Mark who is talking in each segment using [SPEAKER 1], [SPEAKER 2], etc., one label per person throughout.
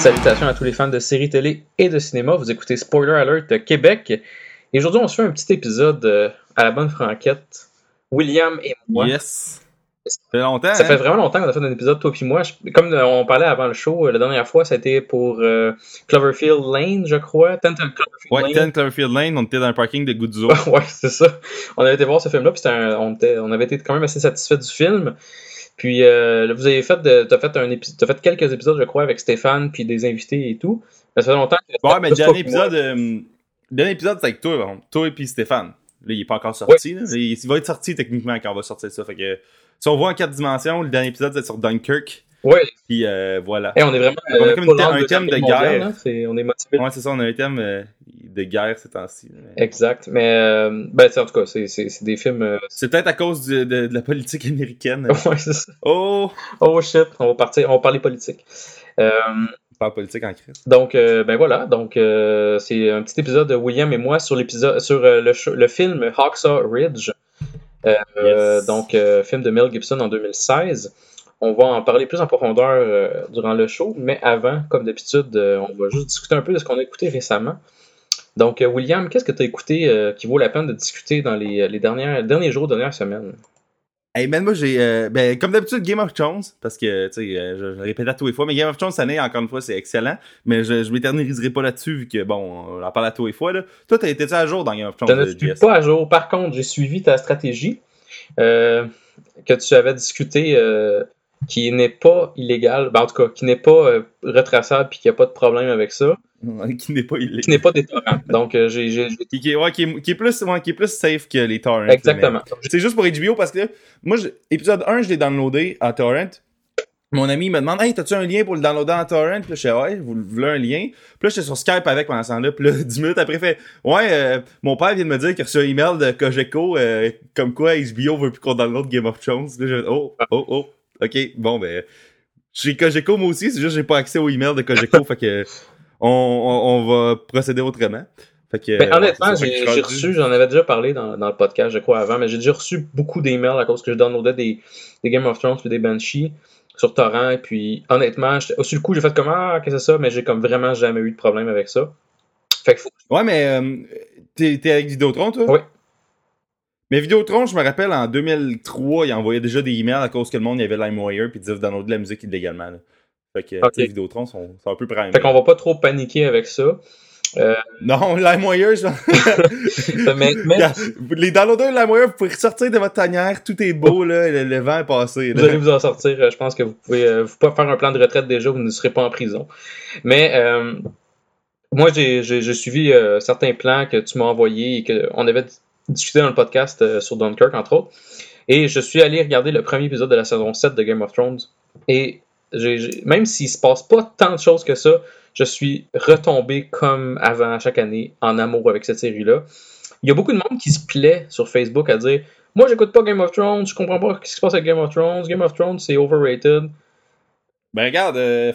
[SPEAKER 1] Salutations à tous les fans de séries télé et de cinéma. Vous écoutez Spoiler Alert Québec. Et aujourd'hui, on se fait un petit épisode euh, à la bonne franquette. William et moi.
[SPEAKER 2] Ça fait longtemps.
[SPEAKER 1] Ça
[SPEAKER 2] hein?
[SPEAKER 1] fait vraiment longtemps qu'on a fait un épisode, toi et moi. Je- Comme on parlait avant le show, euh, la dernière fois, c'était pour euh, Cloverfield Lane, je crois. Cloverfield
[SPEAKER 2] Ouais,
[SPEAKER 1] Lane.
[SPEAKER 2] 10 Cloverfield Lane, on était dans un parking de Guzzo.
[SPEAKER 1] ouais, c'est ça. On avait été voir ce film-là, puis un- on, était- on avait été quand même assez satisfait du film. Puis euh, vous avez fait, de, t'as fait un fait quelques épisodes, je crois, avec Stéphane, puis des invités et tout. Mais ça fait longtemps que.
[SPEAKER 2] Ouais, mais le dernier
[SPEAKER 1] puis
[SPEAKER 2] épisode, euh, le dernier épisode, c'est avec toi, par contre. Toi et puis Stéphane. Là, il est pas encore sorti. là. Il, il va être sorti techniquement quand on va sortir ça. Fait que si on voit en quatre dimensions, le dernier épisode, c'est sur Dunkirk.
[SPEAKER 1] Ouais,
[SPEAKER 2] Puis euh, voilà.
[SPEAKER 1] et on est vraiment.
[SPEAKER 2] On a
[SPEAKER 1] euh,
[SPEAKER 2] comme une un thème de
[SPEAKER 1] Guerre hein. On est motivé.
[SPEAKER 2] Ouais, c'est ça, on a un thème euh, de guerre ces temps-ci. mais-
[SPEAKER 1] Exact. Mais, euh, ben, c'est- en tout cas, c'est- des films.
[SPEAKER 2] C'est peut-être à cause du- de, de la politique américaine.
[SPEAKER 1] ouais, c'est ça.
[SPEAKER 2] oh!
[SPEAKER 1] Oh shit, on va partir, on va parler politique. Euh,
[SPEAKER 2] Pas politique en crise.
[SPEAKER 1] donc, ben voilà, donc c'est un petit épisode de William et moi sur l'épisode, sur le, le film Hacksaw Ridge. Euh,
[SPEAKER 2] Yes.
[SPEAKER 1] donc, euh, film de Mel Gibson en 2016. On va en parler plus en profondeur euh, durant le show, mais avant, comme d'habitude, on va juste discuter un peu de ce qu'on a écouté récemment. Donc, William, qu'est-ce que tu as écouté qui vaut la peine de discuter dans les, les dernières, derniers jours, dernières semaines?
[SPEAKER 2] Hey man, moi j'ai. euh, ben, comme d'habitude, Game of Thrones, parce que, tu sais, euh, je, je le répète à tous les fois, mais Game of Thrones cette année, encore une fois, c'est excellent. Mais je, je m'éterniserai pas là-dessus, vu que, bon, on en parle à tous les fois. Là. Toi, t'as été à jour dans Game of
[SPEAKER 1] Je
[SPEAKER 2] Thrones,
[SPEAKER 1] ne
[SPEAKER 2] euh,
[SPEAKER 1] suis pas à jour. Par contre, j'ai suivi ta stratégie euh, que tu avais discutée, euh, qui n'est pas illégale, ben, en tout cas, qui n'est pas euh, retraçable puis qu'il n'y a pas de problème avec ça,
[SPEAKER 2] qui n'est pas illégal.
[SPEAKER 1] qui n'est pas des torrents. Donc, euh, j'ai. j'ai-
[SPEAKER 2] Qui, qui est, ouais, qui, est, qui, est plus, ouais, qui est plus safe que les torrents.
[SPEAKER 1] Exactement.
[SPEAKER 2] C'est juste pour HBO parce que moi, je- épisode 1, je l'ai downloadé en torrent. Mon ami me demande Hey, t'as-tu un lien pour le downloader en torrent? Puis là, je fais Ouais, vous voulez un lien? Puis là, j'étais sur Skype avec pendant ce temps-là. Puis là, 10 minutes après, il fait Ouais, euh, mon père vient de me dire qu'il a reçu un email de Cogeco euh, comme quoi HBO veut plus qu'on download Game of Thrones. Là, je Oh, oh, oh. Ok, bon, ben. J'ai Cogeco moi aussi, c'est juste que j'ai pas accès au email de Cogeco. fait que on, on, on va procéder autrement. Fait que,
[SPEAKER 1] Ben, honnêtement, j'ai reçu, j'en avais déjà parlé dans, dans le podcast, je crois, avant, mais j'ai déjà reçu beaucoup d'emails à cause que je downloadais des, des Game of Thrones puis des Banshee sur torrent. Et puis, honnêtement, sur le coup, j'ai fait comme Ah, qu'est-ce que c'est ça? Mais j'ai comme vraiment jamais eu de problème avec ça. Fait que faut-
[SPEAKER 2] Ouais, mais euh, t'es t'es avec Vidéotron, toi?
[SPEAKER 1] Oui.
[SPEAKER 2] Mais Vidéotron, je me rappelle, en 2003, il envoyait déjà des emails à cause que le monde il y avait LimeWire puis disait de downloader de la musique illégalement. là. Fait que,
[SPEAKER 1] Ok.
[SPEAKER 2] tu sais, Vidéotron sont, sont un peu prime.
[SPEAKER 1] fait qu'on va pas trop paniquer avec ça. Euh,
[SPEAKER 2] Non, LimeWire, je...
[SPEAKER 1] mais,
[SPEAKER 2] les downloaders de LimeWire, vous pouvez ressortir de votre tanière, tout est beau, là, le, le vent est passé.
[SPEAKER 1] vous allez vous en sortir. euh, Je pense que vous pouvez, euh, vous pouvez faire un plan de retraite déjà, vous ne serez pas en prison. Mais euh, moi, j'ai suivi euh, certains plans que tu m'as envoyés et qu'on avait discuté dans le podcast euh, sur Dunkirk, entre autres. Et je suis allé regarder le premier épisode de la saison 7 de Game of Thrones. Et même s'il se passe pas tant de choses que ça, je suis retombé comme avant chaque année en amour avec cette série-là. Il y a beaucoup de monde qui se plaît sur Facebook à dire Moi, j'écoute pas Game of Thrones, je comprends pas ce qui se passe avec Game of Thrones. Game of Thrones, c'est overrated.
[SPEAKER 2] Ben regarde, euh,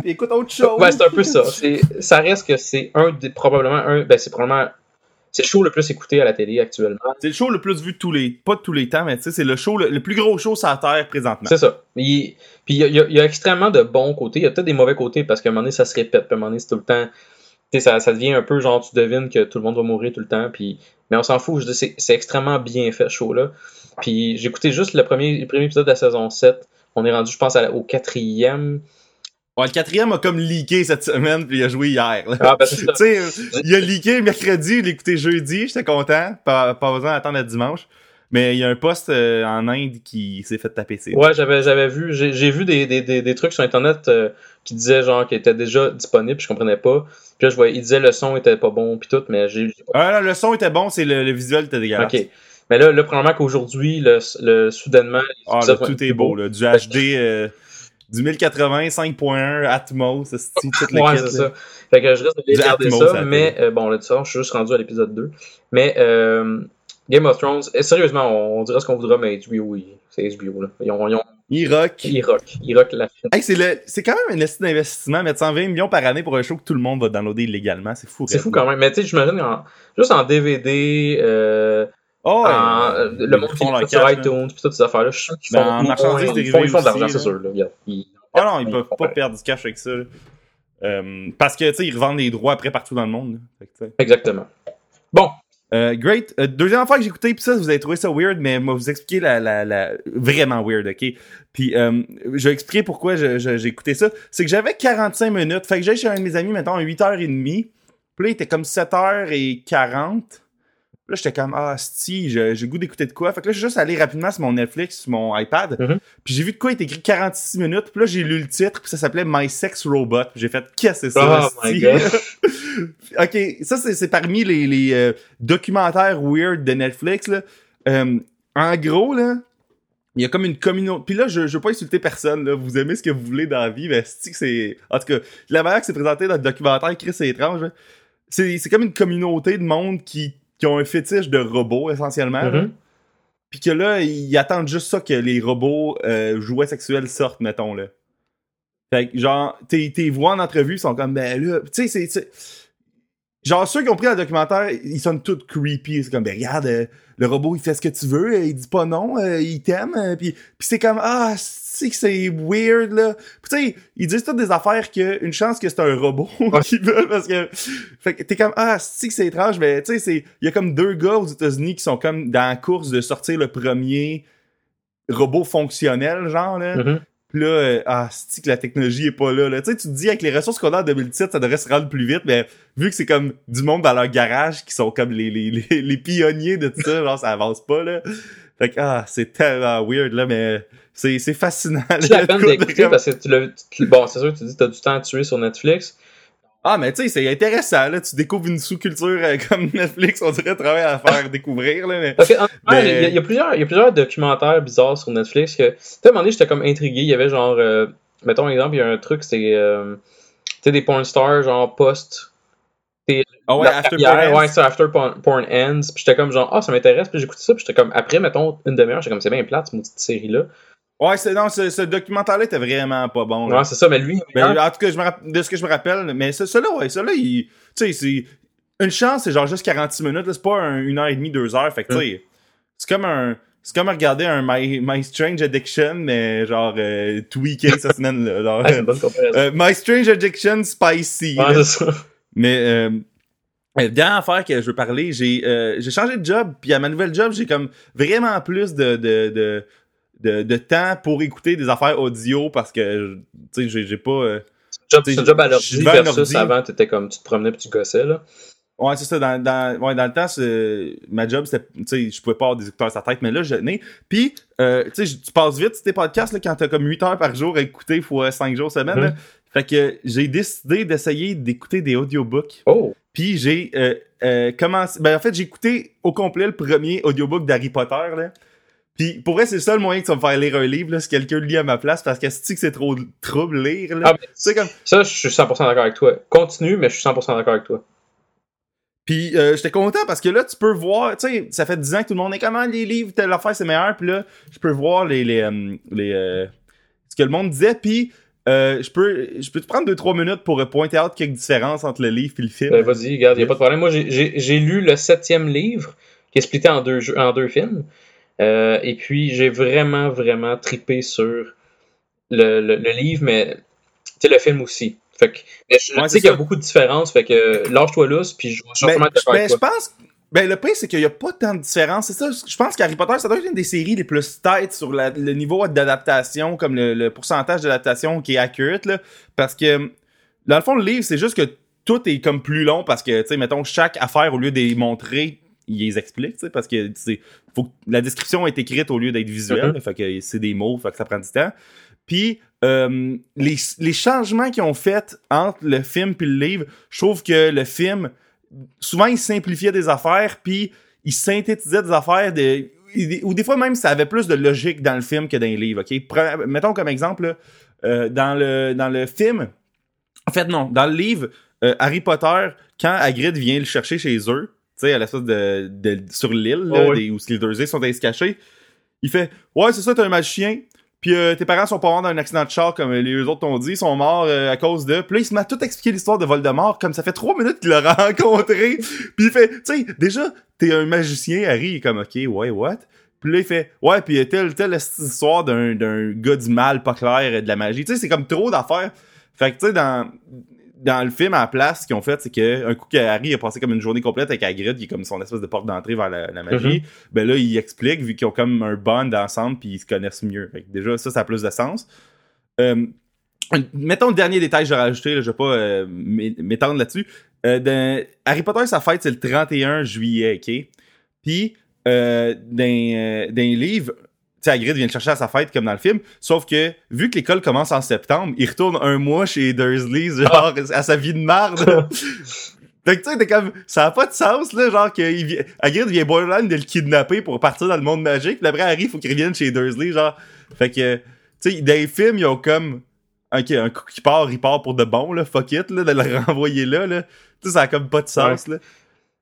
[SPEAKER 2] puis écoute autre chose.
[SPEAKER 1] Ouais, c'est un peu ça. Ça reste que c'est un des probablement un. Ben, c'est probablement. C'est le show le plus écouté à la télé actuellement.
[SPEAKER 2] C'est le show le plus vu de tous les... Pas de tous les temps, mais tu sais, c'est le show, le, le plus gros show sur la Terre présentement.
[SPEAKER 1] C'est ça. Il- Puis il y, a- y y extrêmement de bons côtés. Il y a peut-être des mauvais côtés parce qu'à un moment donné, ça se répète. Puis à un moment donné, c'est tout le temps. Tu sais, ça, ça devient un peu genre, tu devines que tout le monde va mourir tout le temps. Puis... Mais on s'en fout. Je dis, c'est, c'est extrêmement bien fait, ce show-là. Puis j'ai écouté juste le premier, le premier épisode de la saison 7. On est rendu, je pense, à au quatrième.
[SPEAKER 2] Ouais, le quatrième a comme leaké cette semaine, puis il a joué hier. là.
[SPEAKER 1] Ah, ben
[SPEAKER 2] tu sais, il a leaké mercredi, il l'a écouté jeudi, j'étais content, pas, pas besoin d'attendre à dimanche. Mais il y a un poste euh, en Inde qui s'est fait taper ses
[SPEAKER 1] Ouais, j'avais, j'avais vu, j'ai, j'ai vu des, des, des, des trucs sur Internet euh, qui disaient genre qu'il était déjà disponible, puis je comprenais pas. Puis là, je voyais, il disait le son était pas bon, puis tout, mais j'ai.
[SPEAKER 2] Ah, non, le son était bon, c'est le, le visuel était dégueulasse.
[SPEAKER 1] Ok. Mais là, là probablement qu'aujourd'hui, le, le, soudainement.
[SPEAKER 2] Ah, là, tout est
[SPEAKER 1] plus
[SPEAKER 2] beau, là. Du HD, euh, du 1080, 5.1, Atmos, esti, tout le
[SPEAKER 1] Ouais, c'est ça. Fait que je risque de regarder ça,
[SPEAKER 2] ça
[SPEAKER 1] mais euh, bon, là, de ça, je suis juste rendu à l'épisode 2. Mais euh, Game of Thrones, eh, sérieusement, on, on dira ce qu'on voudra, mais HBO, oui, c'est HBO. Là. Ils, ont, ils, ont,
[SPEAKER 2] Il rock.
[SPEAKER 1] Il rock. Il rock la fin.
[SPEAKER 2] Hey, c'est le, c'est quand même un estime d'investissement, mettre 120 millions par année pour un show que tout le monde va downloader illégalement. C'est fou.
[SPEAKER 1] C'est fou quand même. Mais tu sais, j'imagine, en- juste en DVD, euh,
[SPEAKER 2] Oh,
[SPEAKER 1] euh, le monde qui iTunes, pis toutes ces affaires-là, je suis sûr qu'ils
[SPEAKER 2] Ben,
[SPEAKER 1] font,
[SPEAKER 2] en
[SPEAKER 1] ils
[SPEAKER 2] marchandises
[SPEAKER 1] font- ils
[SPEAKER 2] dérivées
[SPEAKER 1] font, ils font de l'argent, c'est
[SPEAKER 2] là.
[SPEAKER 1] sûr. Là. Ils-
[SPEAKER 2] Ah non, ils
[SPEAKER 1] ils
[SPEAKER 2] peuvent pas
[SPEAKER 1] pareil.
[SPEAKER 2] perdre du cash avec ça. Euh, parce que, tu sais, ils revendent des droits après partout dans le monde. Fait.
[SPEAKER 1] Exactement. Bon,
[SPEAKER 2] Euh, great. Euh, deuxième fois que j'ai écouté, puis ça, vous avez trouvé ça weird, mais moi, vous expliquer la, la, la... Vraiment weird, OK? Puis, euh, je vais expliquer pourquoi j'ai écouté ça. C'est que j'avais 45 minutes. Fait que j'allais chez un de mes amis, mettons, à 8h30. Puis là, il était comme 7h40. Là, j'étais comme, ah, si, j'ai j'ai le goût d'écouter de quoi. Fait que là, je suis juste allé rapidement sur mon Netflix, sur mon iPad.
[SPEAKER 1] Mhm.
[SPEAKER 2] Puis j'ai vu de quoi il était écrit 46 minutes. Puis là, j'ai lu le titre, puis ça s'appelait My Sex Robot. Puis j'ai fait, qu'est-ce que c'est ça?
[SPEAKER 1] Oh my? God.
[SPEAKER 2] ok, ça, c'est c'est parmi les, les, euh, documentaires weird de Netflix. Là. Euh, en gros, là, il y a comme une communauté. Puis là, je, je veux pas insulter personne. Là. Vous aimez ce que vous voulez dans la vie, mais c'est. En tout cas, la manière que c'est présenté dans le documentaire, Chris, c'est étrange. C'est c'est comme une communauté de monde qui, qui ont un fétiche de robots, essentiellement.
[SPEAKER 1] Mhm.
[SPEAKER 2] Puis que là, ils attendent juste ça que les robots euh, jouets sexuels sortent, mettons, là. Fait que, genre, tes, voix en entrevue sont comme, ben là, tu sais, c'est-. Genre, ceux qui ont pris le documentaire, ils sont tous creepy. C'est comme, ben regarde, euh, le robot, il fait ce que tu veux, euh, il dit pas non, euh, il t'aime. Puis puis c'est comme, ah, c'est que c'est weird, là. Tu sais, ils disent toutes des affaires que, une chance que c'est un robot qui veut, parce que... Fait que t'es comme, ah, c'est que c'est étrange, mais tu sais, c'est... Il y a comme deux gars aux États-Unis qui sont comme dans la course de sortir le premier robot fonctionnel, genre, là. Puis là, euh, ah, c'est que la technologie est pas là. là. Tu sais, tu te dis avec les ressources qu'on a en 2017, ça devrait se rendre plus vite, mais vu que c'est comme du monde dans leur garage qui sont comme les, les, les, les pionniers de tout ça, genre ça avance pas là. Fait que ah, c'est tellement weird là, mais c'est, c'est fascinant.
[SPEAKER 1] C'est la peine
[SPEAKER 2] de-
[SPEAKER 1] d'écouter parce que tu l'as. Bon, c'est sûr, tu dis que t'as du temps à tuer sur Netflix.
[SPEAKER 2] Ah, mais tu sais, c'est intéressant là. Tu découvres une sous-culture euh, comme Netflix, on dirait travailler à faire découvrir là, mais.
[SPEAKER 1] Que, en il y, a- il y a plusieurs, il y a plusieurs documentaires bizarres sur Netflix que, tu sais, à un moment donné, j'étais comme intrigué. Il y avait genre, euh, mettons un exemple, il y a un truc, c'est, euh, tu sais, des porn stars, genre post.
[SPEAKER 2] Ah ouais, After
[SPEAKER 1] carrière,
[SPEAKER 2] Parents.
[SPEAKER 1] ouais, ça, After Porn, Porn Ends. Puis j'étais comme genre, ah, ça m'intéresse. Puis j'écoutais ça. Puis j'étais comme, après, mettons, une demi-heure, j'étais comme, c'est bien plate, cette maudite série-là.
[SPEAKER 2] Ouais, c'est, non, ce, ce documentaire-là était vraiment pas bon. là.
[SPEAKER 1] Ouais, c'est ça, mais lui,
[SPEAKER 2] Ben, en tout cas, je me rapp- de ce que je me rappelle, mais ce- celui-là, ouais, celui-là, il. Tu sais, c'est. Une chance, c'est genre juste 46 minutes, là, c'est pas un- une heure et demie, deux heures. Fait que, tu sais, c'est comme un. C'est comme regarder un My, My Strange Addiction, mais genre euh, tweaké cette semaine, là. genre,
[SPEAKER 1] Ah, c'est une bonne comparaison.
[SPEAKER 2] euh, My Strange Addiction Spicy.
[SPEAKER 1] Ouais, c'est ça.
[SPEAKER 2] Mais euh, dernière affaire que je veux parler, j'ai euh, j'ai changé de job, puis à ma nouvelle job, j'ai comme vraiment plus de, de, de, de, de temps pour écouter des affaires audio parce que tu sais, j'ai pas. euh,
[SPEAKER 1] Job, un job à l'ordi
[SPEAKER 2] à
[SPEAKER 1] versus avant, t'étais comme, tu te promenais puis tu gossais, là.
[SPEAKER 2] Ouais, c'est ça. Dans, dans, ouais, dans le temps, ma job, c'était. Tu sais, je pouvais pas avoir des écouteurs sur la tête, mais là, je n'ai. Puis, euh, tu sais, tu passes vite tes podcasts là, quand t'as comme 8 heures par jour à écouter fois 5 jours semaine. Là. Fait que j'ai décidé d'essayer d'écouter des audiobooks.
[SPEAKER 1] Oh!
[SPEAKER 2] Puis j'ai euh, euh, commencé. Ben en fait, j'ai écouté au complet le premier audiobook d'Harry Potter. Là. Puis pour vrai, c'est le seul moyen que ça va me faire lire un livre, là, si quelqu'un le lit à ma place, parce que si que c'est trop trouble lire. Là?
[SPEAKER 1] Ah,
[SPEAKER 2] C'est comme.
[SPEAKER 1] ça, je suis 100% d'accord avec toi. Continue, mais je suis 100% d'accord avec toi.
[SPEAKER 2] Puis euh, j'étais content parce que là, tu peux voir, tu sais, ça fait 10 ans que tout le monde est comment les livres, telle affaire, c'est meilleur. Puis là, je peux voir les, les, les euh, ce que le monde disait. Puis euh, je peux je peux te prendre 2-3 minutes pour pointer out quelques différences entre le livre et le film?
[SPEAKER 1] Ben, vas-y, regarde, il a pas de problème. Moi, j'ai- lu le septième livre, qui est splitté en deux, en deux films. Euh, et puis, j'ai vraiment, vraiment tripé sur le, le, le livre, mais tu sais, le film aussi. Fait que, je
[SPEAKER 2] Ouais,
[SPEAKER 1] sais qu'il y a beaucoup de différences, fait que lâche-toi lousse, puis je vais
[SPEAKER 2] Ben,
[SPEAKER 1] sûrement
[SPEAKER 2] ben, je
[SPEAKER 1] toi.
[SPEAKER 2] pense. Ben, le pire, c'est qu'il n'y a pas tant de différence. C'est ça. Je pense qu'Harry Potter, ça doit être une des séries les plus têtes sur la- le niveau d'adaptation, comme le, le pourcentage d'adaptation qui est accurate, là. Parce que, dans le fond, le livre, c'est juste que tout est comme plus long parce que, tu sais, mettons, chaque affaire, au lieu de les montrer, ils les expliquent, tu sais, parce que, faut que la description est écrite au lieu d'être visuelle, là, fait que c'est des mots, fait que ça prend du temps. Puis, euh, les, les changements qu'ils ont fait entre le film puis le livre, je trouve que le film, souvent, il simplifiait des affaires, puis il synthétisait des affaires, de, ou des fois même, ça avait plus de logique dans le film que dans les livres, OK? Pre- mettons comme exemple, euh, dans, le, dans le film, en fait, non, dans le livre, euh, Harry Potter, quand Hagrid vient le chercher chez eux, tu sais, à la sorte de, de- sur l'île,
[SPEAKER 1] Oh oui.
[SPEAKER 2] où les deux sont allés se cacher, il fait « Ouais, c'est ça, t'es un magicien. Puis euh, tes parents sont pas morts dans un accident de char comme les autres t'ont dit, ils sont morts euh, à cause de. Puis là, il se met à tout expliquer l'histoire de Voldemort comme ça fait trois minutes qu'il l'a rencontré. puis il fait, tu sais, déjà, t'es un magicien, Harry, il est comme, ok, ouais, what? Puis là, il fait, ouais, puis telle, telle histoire d'un, d'un gars du mal pas clair et de la magie. Tu sais, c'est comme trop d'affaires. Fait que, tu sais, dans, dans le film, à la place, ce qu'ils ont fait, c'est qu'un coup qu'Harry a passé comme une journée complète avec Hagrid, qui est comme son espèce de porte d'entrée vers la, la magie, ben là, il explique, vu qu'ils ont comme un bond ensemble, puis ils se connaissent mieux. Fait que déjà, ça, ça a plus de sens. Euh, mettons le dernier détail que j'ai rajouté, là, je vais pas euh, m'étendre là-dessus. Euh, dans Harry Potter, sa fête, c'est le 31 juillet, OK? Puis, euh, les livres, sais, Hagrid vient le chercher à sa fête comme dans le film. Sauf que, vu que l'école commence en septembre, il retourne un mois chez Dursley, genre, à sa vie de marde. fait que tu sais, t'es comme, ça a pas de sens, là, genre, que il, Hagrid vient borderline de le kidnapper pour partir dans le monde magique. Puis après, Harry, il faut qu'il revienne chez Dursley, genre. Fait que, tu sais, dans les films, ils ont comme, ok, un coup qui part, il part pour de bon, là, fuck it, là, de le renvoyer là, là. Tu sais, ça a comme pas de sens, là.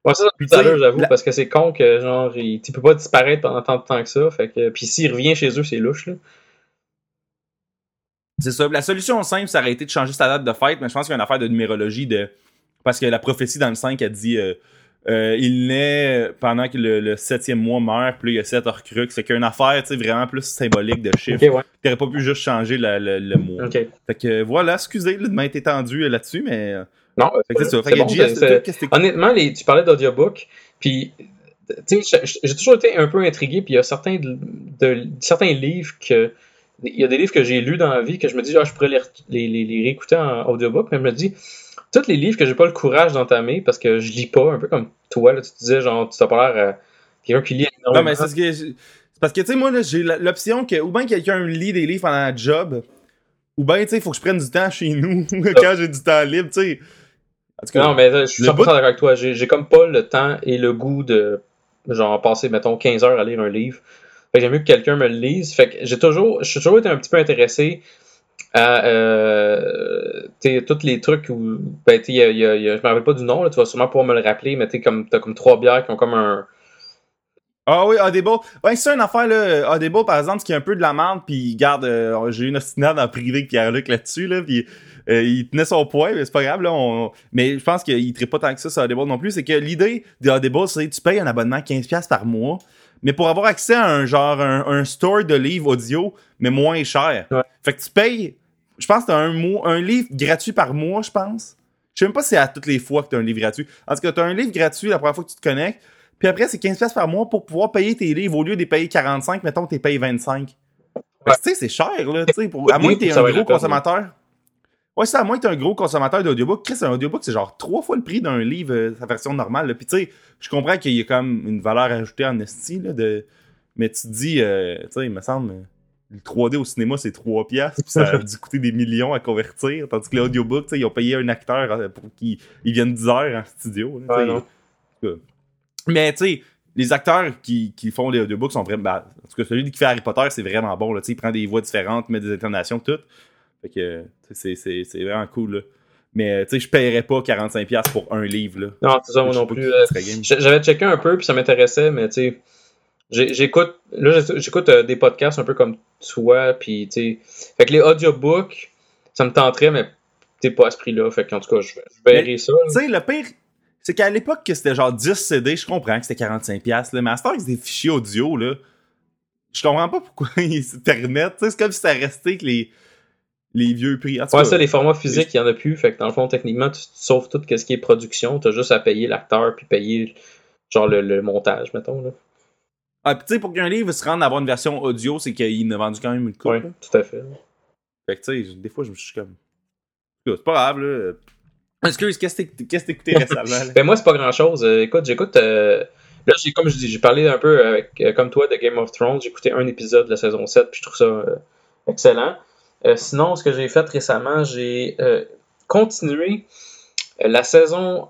[SPEAKER 1] Ouais, ça, tout à l'heure, j'avoue, parce que c'est con que, genre, il, tu peux pas disparaître pendant tant de temps que ça. Fait que, puis s'il revient chez eux, c'est louche, là.
[SPEAKER 2] C'est ça. La solution simple, ça aurait été de changer sa date de fête, mais je pense qu'il y a une affaire de numérologie de. Parce que la prophétie dans le 5 a dit euh, euh, il naît pendant que le, septième mois meurt, puis il y a sept Horcruxes. C'est qu'une affaire tu sais, vraiment plus symbolique de chiffres.
[SPEAKER 1] Okay, ouais.
[SPEAKER 2] T'aurais pas pu juste changer le, le, le mois.
[SPEAKER 1] Okay.
[SPEAKER 2] Fait que voilà, excusez de m'être étendu là-dessus, mais.
[SPEAKER 1] Non,
[SPEAKER 2] c'est ça.
[SPEAKER 1] Fait bon, c'est, honnêtement, les, tu parlais d'audiobook, puis j'ai toujours été un peu intrigué, puis il y a certains, de, de, certains livres que. Il y a des livres que j'ai lus dans la vie que je me dis, ah, je pourrais les, les, les, les réécouter en audiobook, mais je me dis, tous les livres que j'ai pas le courage d'entamer parce que je lis pas, un peu comme toi, là, tu disais, genre, tu t'as pas l'air euh, quelqu'un qui lit
[SPEAKER 2] énormément. Non, mais c'est ce que. Parce que, tu sais, moi, là, j'ai l'option que, ou bien quelqu'un lit des livres pendant la job, ou bien, tu sais, il faut que je prenne du temps chez nous quand j'ai du temps libre, tu sais.
[SPEAKER 1] Non, mais je suis 100% d'accord avec toi. J'ai comme pas le temps et le goût de, genre, passer, mettons, 15 heures à lire un livre. Fait que j'aime mieux que quelqu'un me le lise. Fait que j'ai toujours, je suis toujours été un petit peu intéressé à euh, tous les trucs où ben, y a, y a, y a, je me rappelle pas du nom, là, tu vas sûrement pouvoir me le rappeler, mais t'as comme, comme trois bières qui ont comme un.
[SPEAKER 2] Ah oui, Audible. Ouais, c'est une affaire, là. Audible, par exemple, ce qui est un peu de la merde, puis garde, euh, j'ai eu une ostinade en privé avec Pierre-Luc là-dessus, là, puis euh, il tenait son point, mais c'est pas grave, là. On... Mais je pense qu'il ne pas tant que ça sur Audible non plus. C'est que l'idée d'Audible, c'est que tu payes un abonnement 15$ par mois, mais pour avoir accès à un genre, un, un store de livres audio, mais moins cher.
[SPEAKER 1] Ouais.
[SPEAKER 2] Fait que tu payes je pense que t'as un, mois, un livre gratuit par mois, je pense. Je sais même pas si c'est à toutes les fois que t'as un livre gratuit. En tout cas, t'as un livre gratuit la première fois que tu te connectes. Puis après, c'est 15$ par mois pour pouvoir payer tes livres. Au lieu de payer 45, mettons que t'es payé 25. Ouais. Tu sais, c'est cher, là. sais pour, à moins que t'es un gros consommateur. Ouais, c'est à moins que t'es un gros consommateur d'audiobook. Chris, un audiobook, c'est genre trois fois le prix d'un livre, euh, sa version normale. Là. Puis tu sais, je comprends qu'il y a comme une valeur ajoutée en esti, là, de... mais tu te dis, euh, tu sais, il me semble le 3D au cinéma, c'est 3 piastres, puis ça a dû coûter des millions à convertir, tandis que l'audiobook, ils ont payé un acteur euh, pour qu'il vienne 10 heures en studio.
[SPEAKER 1] Là,
[SPEAKER 2] Mais tu sais, les acteurs qui, qui font les audiobooks sont vraiment... Ben, en tout cas, celui qui fait Harry Potter, c'est vraiment bon. Là, il prend des voix différentes, met des intonations, tout. Fait que c'est vraiment cool. Là. Mais tu sais, je paierais pas 45$ pour un livre. Là.
[SPEAKER 1] Non, c'est ça, moi non plus. Euh, j'avais checké un peu, puis ça m'intéressait, mais tu sais J'écoute là j'écoute euh, des podcasts un peu comme toi puis tu fait que les audiobooks ça me tenterait mais t'es pas à ce prix-là fait qu'en tout cas je, je verrai ça.
[SPEAKER 2] Tu sais le pire c'est qu'à l'époque que c'était genre 10 CD, je comprends que c'était 45 pièces là, mais à ce temps que des fichiers audio là, je comprends pas pourquoi ils se permettent, c'est comme si c'était resté que les les vieux prix.
[SPEAKER 1] ouais, ça, les formats physiques, il y en a plus. Fait que dans le fond, techniquement, tu, tu sauves tout ce qui est production. Tu as juste à payer l'acteur puis payer genre le, le montage, mettons. Là.
[SPEAKER 2] Ah, tu sais, pour qu'un livre se rende à avoir une version audio, c'est qu'il a vendu quand même une coupe.
[SPEAKER 1] Oui, tout à fait.
[SPEAKER 2] Fait que, tu sais, des fois, je me suis comme. C'est pas grave, là. Excuse, qu'est-ce que écouté récemment?
[SPEAKER 1] ben, moi, c'est pas grand chose. Euh, écoute, j'écoute. Euh... Là, j'ai, comme je dis, j'ai parlé un peu avec, euh, comme toi de Game of Thrones. J'ai écouté un épisode de la saison 7, puis je trouve ça euh, excellent. sinon, ce que j'ai fait récemment, j'ai continué la saison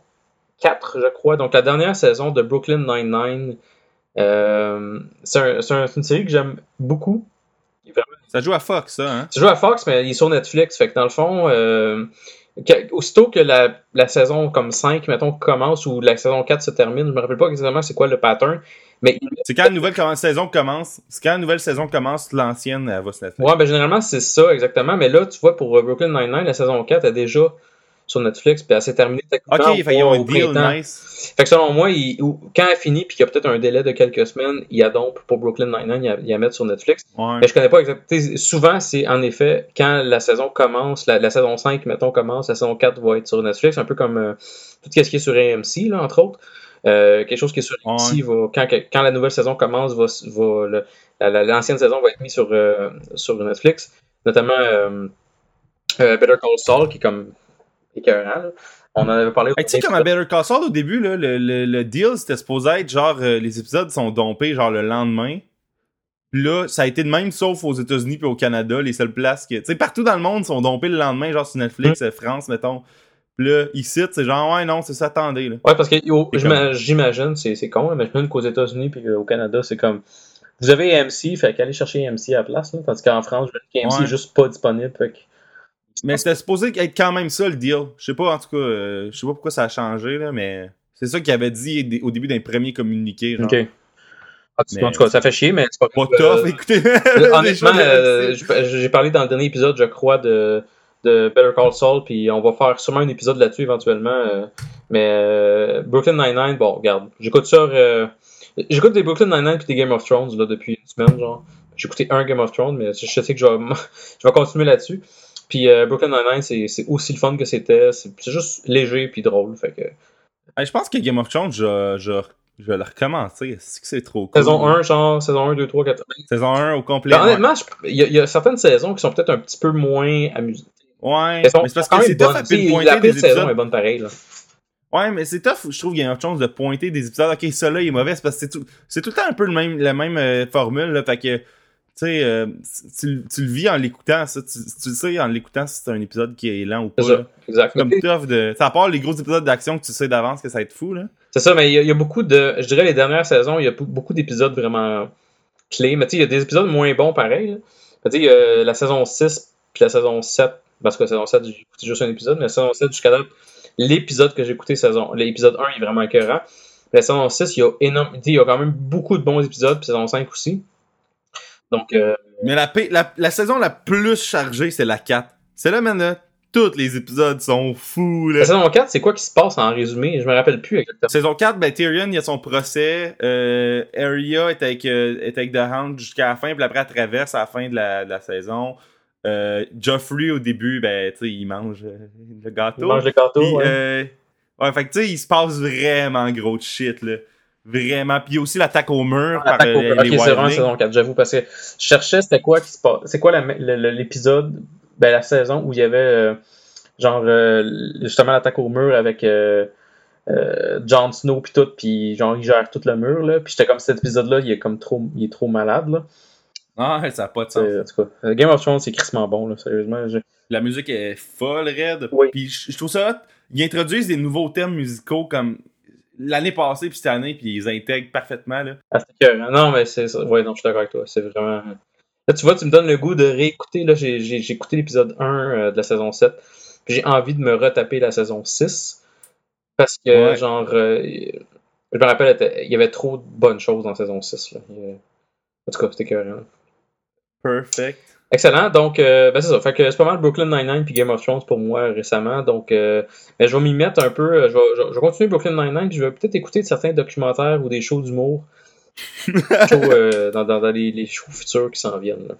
[SPEAKER 1] 4, je crois. Donc, la dernière saison de Brooklyn Nine-Nine. Euh, c'est un, une série que j'aime beaucoup.
[SPEAKER 2] Ça joue à Fox, ça, hein?
[SPEAKER 1] Ça joue à Fox, mais il est sur Netflix. Fait que dans le fond, aussitôt que la, la, saison comme 5, mettons, commence ou la saison 4 se termine, je me rappelle pas exactement c'est quoi le pattern, Mais
[SPEAKER 2] C'est quand la nouvelle saison commence, c'est quand la nouvelle saison commence, l'ancienne, elle va sur Netflix.
[SPEAKER 1] Ouais, ben généralement, c'est ça, exactement. Mais là, tu vois, pour Brooklyn Nine-Nine, la saison 4 est déjà sur Netflix, puis elle s'est terminée techniquement
[SPEAKER 2] Ok, fait qu'ils ont un deal
[SPEAKER 1] printemps.
[SPEAKER 2] nice.
[SPEAKER 1] Fait que selon moi, il- quand elle finit, puis qu'il y a peut-être un délai de quelques semaines, il y a donc pour Brooklyn Nine-Nine, il y a, il y a à mettre sur Netflix.
[SPEAKER 2] Ouais.
[SPEAKER 1] Mais je connais pas exactement. Souvent, c'est en effet, quand la saison commence, la, la saison 5, mettons, commence, la saison 4 va être sur Netflix, un peu comme euh, tout ce qui est sur AMC, là, entre autres. Euh, quelque chose qui est sur AMC, va, quand, quand la nouvelle saison commence, va, va le- la- la- l'ancienne saison va être mise sur, euh, sur Netflix. Notamment Better Call Saul, qui est comme écœurant. là. On en avait parlé. au
[SPEAKER 2] Hey, tu sais, comme à Better Call Saul, au début, là, le, le, le deal, c'était supposé être genre, euh, les épisodes sont dompés genre le lendemain. Puis là, ça a été de même, sauf aux États-Unis puis au Canada, les seules places que. Tu sais, partout dans le monde sont dompés le lendemain, genre sur Netflix, euh, France, mettons. Puis là, ici, c'est genre, ouais, non, c'est ça, attendez, là.
[SPEAKER 1] Ouais, parce que j'imagine, c'est c'est con, mais j'imagine qu'aux États-Unis puis au Canada, c'est comme. Vous avez AMC, fait qu'allez chercher AMC à la place, là, tandis qu'en France, AMC
[SPEAKER 2] Ouais.
[SPEAKER 1] est juste pas disponible. Fait que...
[SPEAKER 2] Mais c'était supposé être quand même ça, le deal. Je sais pas, en tout cas, euh, je sais pas pourquoi ça a changé, là, mais c'est ça qu'il avait dit au début d'un premier communiqué. Genre.
[SPEAKER 1] Ok. En tout,
[SPEAKER 2] Mais-
[SPEAKER 1] en tout cas, ça fait chier, mais c'est pas
[SPEAKER 2] Pas tough, écoutez.
[SPEAKER 1] Euh, honnêtement, euh,
[SPEAKER 2] difficiles.
[SPEAKER 1] j'ai parlé dans le dernier épisode, je crois, de, de Better Call Saul, puis on va faire sûrement un épisode là-dessus éventuellement. euh, mais euh, Brooklyn Nine-Nine, bon, regarde, j'écoute ça. euh, j'écoute des Brooklyn Nine-Nine puis des Game of Thrones là, depuis une semaine, genre. J'ai écouté un Game of Thrones, mais je, je sais que je vais, je vais continuer là-dessus. Puis euh, Brooklyn Nine-Nine, c'est c'est aussi le fun que c'était. C'est juste léger puis drôle. Fait que,
[SPEAKER 2] Hey, je pense que Game of Thrones, je, je, je vais le recommencer. Est-ce que c'est trop cool?
[SPEAKER 1] saison 1, genre, saison 1, 2, 3, 4.
[SPEAKER 2] Saison 1 au complet.
[SPEAKER 1] Ben, honnêtement, il y, y a certaines saisons qui sont peut-être un petit peu moins amusantes.
[SPEAKER 2] Ouais, mais c'est parce que c'est tough à
[SPEAKER 1] La
[SPEAKER 2] des
[SPEAKER 1] pire saison est
[SPEAKER 2] épisodes.
[SPEAKER 1] bonne pareil. Là.
[SPEAKER 2] Ouais, mais c'est tough, je trouve, Game of Thrones de pointer des épisodes. Ok, ça là, il est mauvais, c'est parce que c'est tout, c'est tout le temps un peu le même, la même euh, formule, là. Fait que, sais, euh, tu, tu le vis en l'écoutant, ça. Tu, tu le sais en l'écoutant si c'est un épisode qui est lent ou pas.
[SPEAKER 1] C'est ça, exact.
[SPEAKER 2] C'est comme tough de. Ça à part les gros épisodes d'action que tu sais d'avance que ça va être fou, là.
[SPEAKER 1] C'est ça, mais il y, a, il y a beaucoup de. Je dirais les dernières saisons, il y a beaucoup d'épisodes vraiment clés. Mais tu sais, il y a des épisodes moins bons pareil. là. Mais Tu sais, il y a la saison 6 puis la saison 7. Parce que la saison 7, j'ai écouté juste un épisode, mais la saison 7 jusqu'à date, l'épisode que j'ai écouté, saison, l'épisode 1 est vraiment écœurant. La saison 6, il y a énorme, tu sais, il y a quand même beaucoup de bons épisodes, puis saison 5 aussi. Donc, euh,
[SPEAKER 2] Mais la, pa- la, la saison la plus chargée, c'est la 4. C'est là, man, là. Tous les épisodes sont fous, là.
[SPEAKER 1] la saison 4, c'est quoi qui se passe en résumé? Je me rappelle plus exactement.
[SPEAKER 2] Saison 4, ben, Tyrion, il a son procès. Euh, Arya est avec, euh, est avec The Hound jusqu'à la fin, puis après, elle traverse à la fin de la, de la saison. Euh, Joffrey, au début, ben, tu sais, il mange euh, le gâteau.
[SPEAKER 1] Il mange le gâteau. Ouais.
[SPEAKER 2] ouais, fait que, tu sais, il se passe vraiment gros de shit, là. Vraiment. Puis, aussi l'attaque au mur par
[SPEAKER 1] Attaque au-
[SPEAKER 2] euh,
[SPEAKER 1] ok,
[SPEAKER 2] les
[SPEAKER 1] c'est vraiment saison 4, j'avoue, parce que je cherchais c'était quoi qui se passe. C'est quoi l'épisode, ben la saison où il y avait euh, genre euh, justement l'attaque au mur avec euh, euh, Jon Snow puis tout, puis genre il gère tout le mur là, puis j'étais comme cet épisode là, il est comme trop il est trop malade là.
[SPEAKER 2] Ah, ça n'a pas de sens.
[SPEAKER 1] En tout cas, euh, Game of Thrones c'est crissement bon là, sérieusement. Je-
[SPEAKER 2] La musique est folle, raide.
[SPEAKER 1] Oui.
[SPEAKER 2] Puis je trouve ça hot. Ils introduisent des nouveaux thèmes musicaux comme l'année passée puis cette année, puis ils intègrent parfaitement. Là.
[SPEAKER 1] Ah, écœurant. Non mais c'est ça. Ouais non, je suis d'accord avec toi, c'est vraiment. Là tu vois, tu me donnes le goût de réécouter là, j'ai j'ai- j'ai écouté l'épisode 1 euh, de la saison 7. puis J'ai envie de me retaper la saison 6 parce que
[SPEAKER 2] Ouais.
[SPEAKER 1] genre euh, je me rappelle il y avait trop de bonnes choses dans la saison 6 là. En tout cas, c'était écœurant.
[SPEAKER 2] Perfect.
[SPEAKER 1] Excellent. Donc, euh, ben c'est ça. Fait que c'est pas mal Brooklyn Nine-Nine puis Game of Thrones pour moi récemment. Donc, euh, ben, je vais m'y mettre un peu. Je vais, je continuer Brooklyn Nine-Nine puis je vais peut-être écouter certains documentaires ou des shows d'humour euh, dans, dans, dans les, les shows futurs qui s'en viennent. là.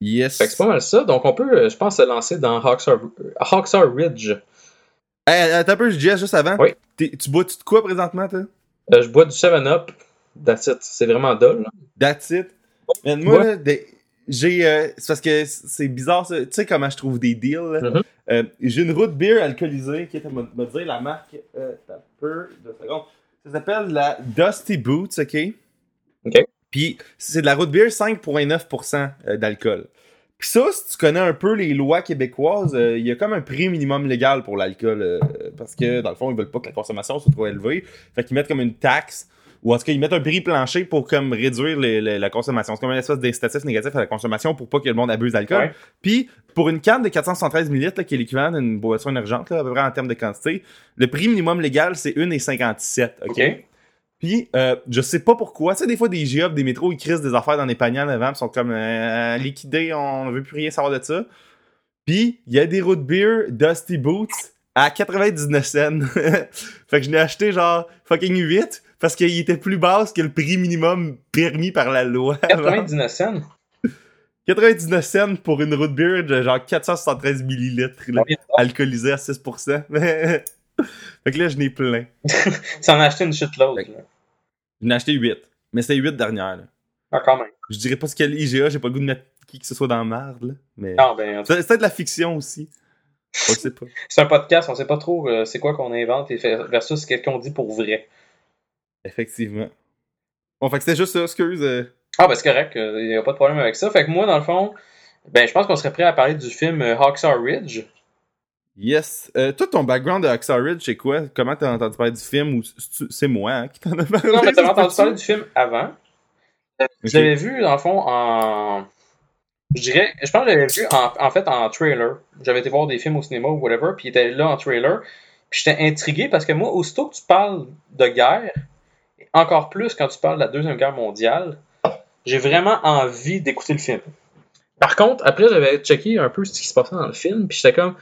[SPEAKER 2] Yes.
[SPEAKER 1] Fait que c'est pas mal ça. Donc, on peut, euh, je pense, se lancer dans Hawksar, Hawksar Ridge.
[SPEAKER 2] Hey, attends un peu, Jess, juste avant.
[SPEAKER 1] Oui.
[SPEAKER 2] Tu bois-tu de quoi présentement, toi?
[SPEAKER 1] Euh, je bois du 7-Up. That's it. C'est vraiment dull. là.
[SPEAKER 2] That's it. Mais moi,
[SPEAKER 1] Ouais.
[SPEAKER 2] là, des- j'ai. euh, c'est parce que c'est bizarre, ça. Tu sais comment je trouve des deals, là?
[SPEAKER 1] Mhm.
[SPEAKER 2] Euh, j'ai une route beer alcoolisée qui est à me, me dire la marque. Euh, t'as peu de secondes. Ça s'appelle la Dusty Boots, ok?
[SPEAKER 1] Ok.
[SPEAKER 2] Puis c'est de la route beer 5,9% euh, d'alcool. Puis ça, si tu connais un peu les lois québécoises, euh, il y a comme un prix minimum légal pour l'alcool. euh, parce que dans le fond, ils veulent pas que la consommation soit trop élevée. Fait qu'ils mettent comme une taxe. Ou en tout cas, ils mettent un prix plancher pour comme réduire les- les- la consommation. C'est comme une espèce d'incitatif négatif à la consommation pour pas que le monde abuse d'alcool.
[SPEAKER 1] Ouais.
[SPEAKER 2] Puis, pour une canne de 473 ml, qui est l'équivalent d'une boisson énergente, là, à peu près en termes de quantité, le prix minimum légal, c'est 1,57. OK?
[SPEAKER 1] Ok.
[SPEAKER 2] Puis, euh, je sais pas pourquoi. Tu sais, des fois, des GOP, des métros, ils crissent des affaires dans les paniers en avant, ils sont comme euh, liquidés, on veut plus rien savoir de ça. Puis, il y a des root beer Dusty Boots à 99 cents. fait que je l'ai acheté genre fucking 8 parce qu'il était plus basse que le prix minimum permis par la loi.
[SPEAKER 1] 99 cents?
[SPEAKER 2] 99 cents pour une root beer de genre 473 millilitres, là, alcoolisée à 6%. fait que là, je n'ai plein.
[SPEAKER 1] tu en as acheté une shitload. Là.
[SPEAKER 2] J'en ai acheté 8. Mais c'était 8 dernières. Là.
[SPEAKER 1] Ah, quand même.
[SPEAKER 2] Je dirais pas ce qu'elle IGA, j'ai pas le goût de mettre qui que ce soit dans la merde, là. Mais.
[SPEAKER 1] Ah, ben,
[SPEAKER 2] c'est peut-être de la fiction aussi. On sait pas.
[SPEAKER 1] c'est un podcast, on sait pas trop euh, c'est quoi qu'on invente et versus ce qu'on dit pour vrai.
[SPEAKER 2] Effectivement. Bon, fait que c'était juste ça, excuse. Euh.
[SPEAKER 1] Ah, ben c'est correct, il euh, n'y a pas de problème avec ça. Fait que moi, dans le fond, ben je pense qu'on serait prêt à parler du film Hawksaw Ridge.
[SPEAKER 2] Yes. Euh, toi, ton background de Hacksaw Ridge, c'est quoi? Comment t'as entendu parler du film ou c'est moi hein, qui t'en a parlé?
[SPEAKER 1] Non, mais t'as entendu parler du film avant. Je l'avais vu, dans le fond, en. Je dirais. Je pense que je l'avais vu en, en, fait en trailer. J'avais été voir des films au cinéma ou whatever, puis il était là en trailer. Puis j'étais intrigué parce que moi, aussitôt que tu parles de guerre, encore plus quand tu parles de la Deuxième Guerre mondiale, j'ai vraiment envie d'écouter le film. Par contre, après, j'avais checké un peu ce qui se passait dans le film, puis j'étais comme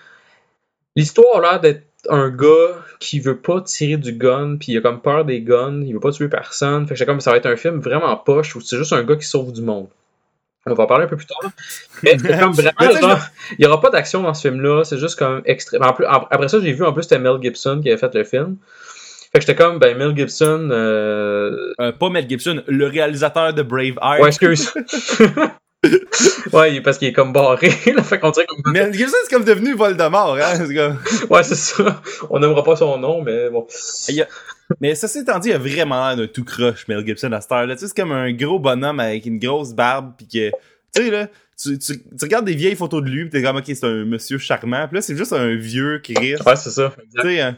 [SPEAKER 1] L'histoire a l'air d'être un gars qui veut pas tirer du gun, puis il a comme peur des guns, il veut pas tuer personne. Fait que comme ça va être un film vraiment poche où c'est juste un gars qui sauve du monde. On va en parler un peu plus tard. Mais comme vraiment, il y aura pas d'action dans ce film-là, c'est juste comme extrême. Après ça, j'ai vu en plus c'était Mel Gibson qui avait fait le film. Fait que j'étais comme, ben, Mel Gibson. Euh...
[SPEAKER 2] euh pas Mel Gibson, le réalisateur de Brave Heart.
[SPEAKER 1] Ouais, excuse. ouais, parce qu'il est comme barré. Là, fait qu'on dirait
[SPEAKER 2] comme... Mais Gibson, c'est comme devenu Voldemort, hein? Comme...
[SPEAKER 1] ouais, c'est ça. On n'aimera pas son nom, mais bon.
[SPEAKER 2] Mais ça s'est dit, il a vraiment l'air d'un tout crush, Mel Gibson, à cette heure-là. Tu sais, c'est comme un gros bonhomme avec une grosse barbe, pis que... Tu sais, là, tu, tu, tu, regardes des vieilles photos de lui, pis t'es comme, ok, c'est un monsieur charmant. Pis là, c'est juste un vieux Chris.
[SPEAKER 1] Ouais, c'est ça.
[SPEAKER 2] Tu sais, un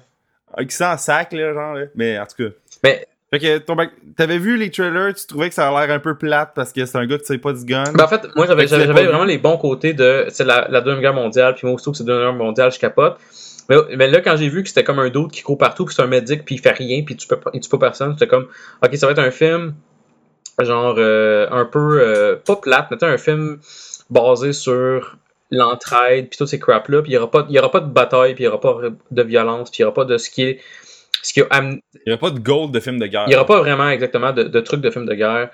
[SPEAKER 2] qui sent sac, là, genre, là. Mais en tout cas.
[SPEAKER 1] Mais
[SPEAKER 2] fait que ton t'avais vu les trailers, tu trouvais que ça a l'air un peu plate parce que c'est un gars qui sait pas du gun.
[SPEAKER 1] Ben en fait, moi j'avais vraiment les bons côtés de c'est la, la deuxième guerre mondiale, puis moi aussi que c'est la deuxième guerre mondiale, je capote. Mais, mais là quand j'ai vu que c'était comme un doute qui court partout, puis c'est un médic puis il fait rien, puis tu peux il tue pas personne, c'était comme ok ça va être un film genre euh, un peu euh, pas plate, mais un film basé sur l'entraide puis toutes ces crap là, puis il y aura pas il y aura pas de bataille, puis il y aura pas de violence, puis il y aura pas de ce qui est
[SPEAKER 2] il n'y a pas de gold de film de guerre.
[SPEAKER 1] Il n'y aura pas vraiment exactement de, trucs de film de guerre.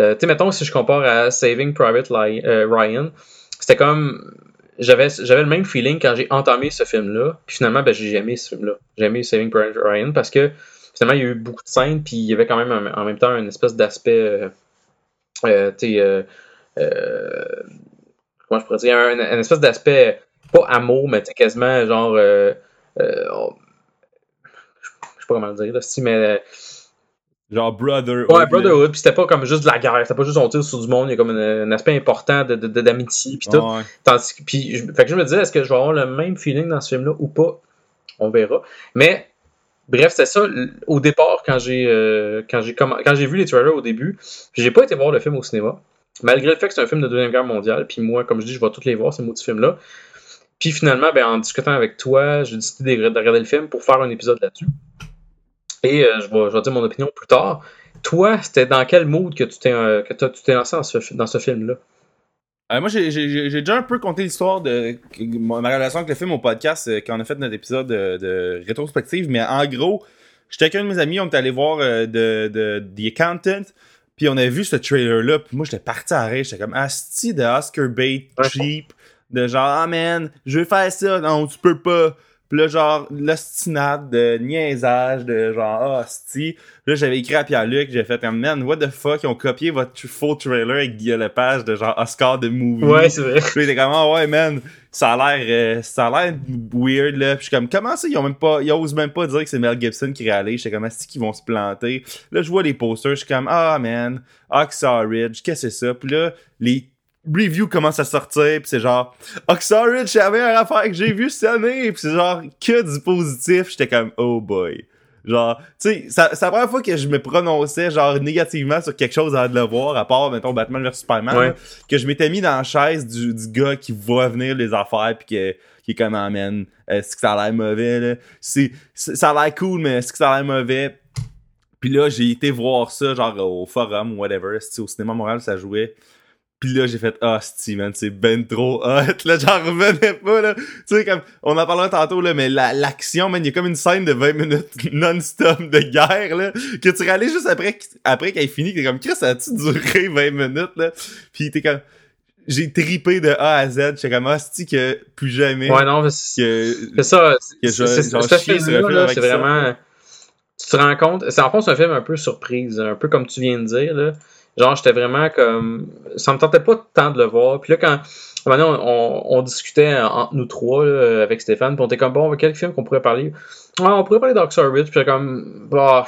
[SPEAKER 1] Euh, tu sais, mettons, si je compare à Saving Private euh, Ryan, c'était comme. J'avais, j'avais le même feeling quand j'ai entamé ce film-là. Puis finalement, ben, j'ai aimé ce film-là. J'ai aimé Saving Private Ryan parce que finalement, il y a eu beaucoup de scènes. Puis il y avait quand même en, même temps une espèce d'aspect. Euh, tu sais. Comment je pourrais dire Un, espèce d'aspect. Pas amour, mais quasiment genre pas comment le dire, là, si, mais. Euh,
[SPEAKER 2] Genre Brotherhood.
[SPEAKER 1] Ouais, Brotherhood, puis c'était pas comme juste de la guerre, c'était pas juste on tire sur du monde, il y a comme un, aspect important de, d'amitié, puis tout. Ouais. puis, fait que je me disais, est-ce que je vais avoir le même feeling dans ce film-là ou pas? On verra. Mais, bref, c'était ça. Au départ, quand j'ai euh, quand j'ai quand j'ai vu les trailers au début, j'ai pas été voir le film au cinéma, malgré le fait que c'est un film de Deuxième Guerre mondiale, puis moi, comme je dis, je vais tous les voir, ces mots de film-là. Puis finalement, ben, en discutant avec toi, j'ai décidé de regarder le film pour faire un épisode là-dessus. Et euh, je, vais, dire mon opinion plus tard. Toi, c'était dans quel mood que tu t'es euh, que tu t'es lancé dans ce, dans ce film-là?
[SPEAKER 2] Euh, moi, j'ai déjà un peu conté l'histoire de ma relation avec le film au podcast quand on a fait notre épisode de, rétrospective, mais en gros, j'étais avec un de mes amis, on est allé voir de The Accountant, puis on a vu ce trailer-là, puis moi j'étais parti à rire, j'étais comme Asti de Oscar bait cheap, de genre Ah man, je vais faire ça, non, tu peux pas. Pis là, genre, l'ostinade de niaisage, de genre, ah, hostie. Là, j'avais écrit à Pierre-Luc, j'ai fait comme, man, what the fuck, ils ont copié votre faux trailer avec Guillaume Lepage de genre Oscar de movie.
[SPEAKER 1] Ouais, c'est vrai.
[SPEAKER 2] Puis il était comme, ah ouais, man, ça a l'air, euh, ça a l'air weird, là. Puis je suis comme, comment ça, ils ont même pas, ils osent même pas dire que c'est Mel Gibson qui réalise? J'étais comme, est-ce qu'ils vont se planter? Là, je vois les posters, je suis comme, ah, man, Oxar Ridge, qu'est-ce que c'est ça? Puis là, les review commence à sortir, pis c'est genre Oxoridge, c'est la meilleure affaire que j'ai vue cette année, pis c'est genre que du positif, j'étais comme oh boy. Genre, tu sais, c'est la première fois que je me prononçais genre négativement sur quelque chose à de le voir, à part, mettons, Batman vs Superman, que je m'étais mis dans la chaise du, du gars qui voit venir les affaires pis que, qui est comme, amène est-ce que ça a l'air mauvais, là? C'est, ça a l'air cool, mais est-ce que ça a l'air mauvais? Puis là, j'ai été voir ça, genre au forum ou whatever. Au cinéma Montréal, ça jouait. Puis là, j'ai fait, ah, oh, man, c'est ben trop hot. Là, j'en revenais pas, là. Tu sais, comme, on en parlera tantôt, là, mais l'action, man, il y a comme une scène de 20 minutes non-stop de guerre, là, que tu réalises juste après, après qu'elle est finie, t'es comme, Chris, ça a-tu duré 20 minutes, là? Puis t'es comme, j'ai tripé de A à Z. J'étais comme, ah, que plus jamais.
[SPEAKER 1] Ouais, non, c'est ça. C'est vraiment, tu te rends compte, c'est en fond, c'est un film un peu surprise, un peu comme tu viens de dire, là. Genre, j'étais vraiment comme. Ça me tentait pas tant de le voir. Puis là, quand. Maintenant, on, discutait entre nous trois avec Stéphane, puis on était comme, bon, quel film qu'on pourrait parler? Ah, On pourrait parler d'Oxford Ridge, puis comme, bah.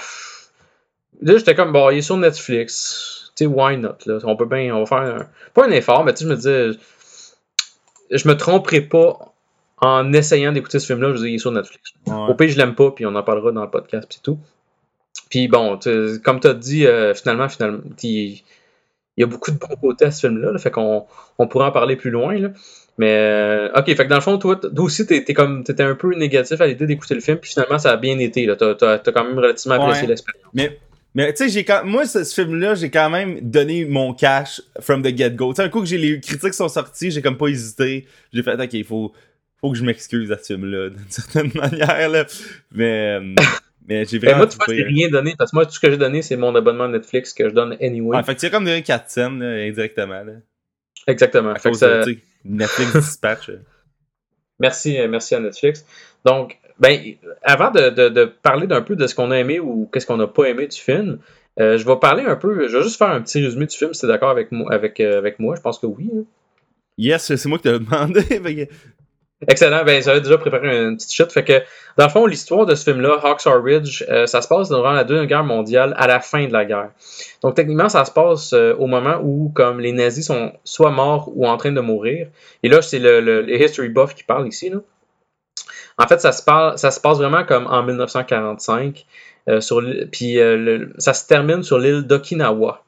[SPEAKER 1] Là, j'étais comme, bon, il est sur Netflix. Tu sais, why not, là? On peut bien. On va faire un. Pas un effort, mais tu sais, je me disais. Je me tromperai pas en essayant d'écouter ce film-là. Je dire, il est sur Netflix. Au pire, je l'aime pas, puis on en parlera dans le podcast, puis c'est tout. Puis bon, comme tu as dit, euh, finalement, finalement, il y a beaucoup de bons côtés à ce film-là, fait qu'on on pourrait en parler plus loin. Là. Mais euh, ok, fait que dans le fond, toi, toi aussi, t'étais comme t'étais un peu négatif à l'idée d'écouter le film, puis finalement, ça a bien été. Là. T'as, as, quand même relativement apprécié l'expérience.
[SPEAKER 2] Mais mais tu sais, j'ai quand moi ce, film-là, j'ai quand même donné mon cash from the get-go. Tu sais, un coup que j'ai les critiques sont sorties, j'ai comme pas hésité. J'ai fait ok, il faut faut que je m'excuse à ce film-là d'une certaine manière là. Mais euh, mais j'ai ben,
[SPEAKER 1] vraiment. moi, tu vois, j'ai rien donné, parce que moi, tout ce que j'ai donné, c'est mon abonnement Netflix que je donne anyway.
[SPEAKER 2] En fait, tu as comme donné 4 cents, indirectement. Là.
[SPEAKER 1] Exactement. Fait que ça...
[SPEAKER 2] Netflix dispatch.
[SPEAKER 1] merci, euh, merci à Netflix. Donc, ben, avant de, de, de parler d'un peu de ce qu'on a aimé ou qu'est-ce qu'on n'a pas aimé du film, euh, je vais parler un peu, je vais juste faire un petit résumé du film, si tu es d'accord avec moi, avec, euh, avec moi, je pense que oui. Hein.
[SPEAKER 2] Yes, c'est moi qui t'ai demandé.
[SPEAKER 1] Excellent. Ben, j'avais déjà préparé une petite chute. Fait que, dans le fond, l'histoire de ce film-là, Hawks Ridge, euh, ça se passe durant la Deuxième Guerre mondiale, à la fin de la guerre. Donc, techniquement, ça se passe euh, au moment où, comme, les nazis sont soit morts ou en train de mourir. Et là, c'est le, le, History Buff qui parle ici. Là. En fait, ça se, parle, ça se passe vraiment comme en 1945. Euh, sur, puis ça se termine sur l'île d'Okinawa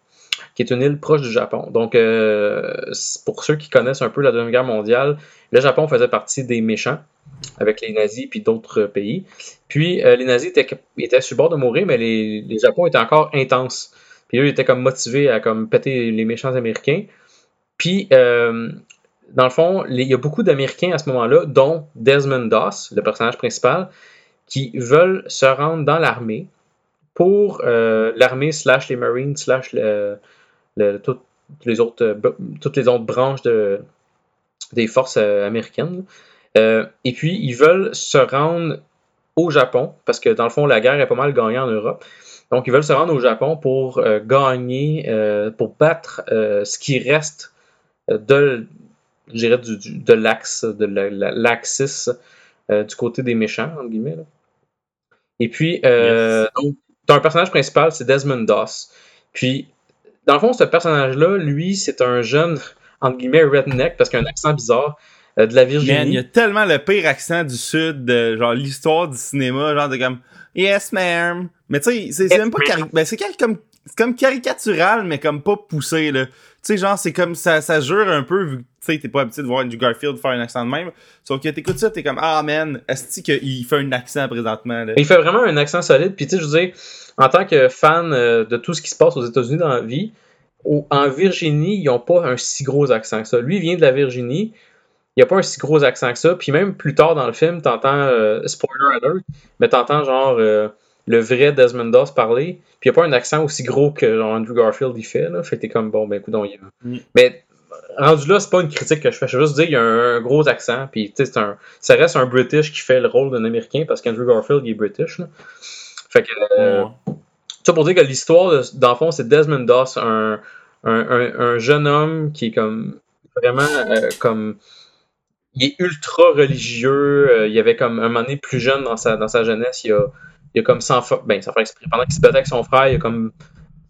[SPEAKER 1] qui est une île proche du Japon. Donc, euh, pour ceux qui connaissent un peu la Deuxième Guerre mondiale, le Japon faisait partie des méchants avec les nazis puis d'autres pays. Puis, euh, les nazis étaient, étaient sur bord de mourir, mais les, les Japon étaient encore intenses. Puis eux, ils étaient comme motivés à comme péter les méchants américains. Puis, euh, dans le fond, il y a beaucoup d'Américains à ce moment-là, dont Desmond Doss, le personnage principal, qui veulent se rendre dans l'armée pour l'armée slash les Marines slash le, toutes, les autres, euh, toutes les autres branches de, des forces euh, américaines. Euh, et puis, ils veulent se rendre au Japon, parce que dans le fond, la guerre est pas mal gagnée en Europe. Donc, ils veulent se rendre au Japon pour gagner, pour battre ce qui reste de, du, de l'axe, de l'axis du côté des méchants, entre guillemets. Et puis, euh, un personnage principal, c'est Desmond Doss. Puis, dans le fond, ce personnage-là, lui, c'est un jeune, entre guillemets, redneck, parce qu'il a un accent bizarre, euh, de la Virginie. Man,
[SPEAKER 2] il y a tellement le pire accent du Sud, de, genre l'histoire du cinéma, genre de comme Yes, ma'am. Mais tu sais, c'est même pas ben, c'est comme c'est comme caricatural, mais comme pas poussé, là. Tu sais, genre, c'est comme ça, ça jure un peu, vu que tu sais, t'es pas habitué de voir Andrew Garfield faire un accent de même. Sauf que t'écoutes ça, t'es comme, ah man, est-ce qu'il fait un accent présentement, là?
[SPEAKER 1] Il fait vraiment un accent solide, puis tu sais, je veux dire, en tant que fan euh, de tout ce qui se passe aux États-Unis dans la vie, en Virginie, ils n'ont pas un si gros accent que ça. Lui vient de la Virginie, il n'y a pas un si gros accent que ça. Puis même plus tard dans le film, t'entends, euh, spoiler alert, mais t'entends genre euh, le vrai Desmond Doss parler, puis il n'y a pas un accent aussi gros que Andrew Garfield il fait. Là. Fait que t'es comme, bon, ben écoute, il y a... Mm. Mais rendu là, c'est pas une critique que je fais. Je veux juste dire qu'il y a un, gros accent, puis c'est un, ça reste un British qui fait le rôle d'un Américain parce qu'Andrew Garfield il est British. Là. Fait que. Euh, ça pour dire que l'histoire, dans le fond, c'est Desmond Doss, un, un, un, jeune homme qui est comme. Vraiment euh, comme. Il est ultra religieux. Euh, il avait comme un moment donné plus jeune dans sa, dans sa jeunesse. Il a, il a comme sans ben, sans faire exprès. Pendant qu'il se battait avec son frère, il a comme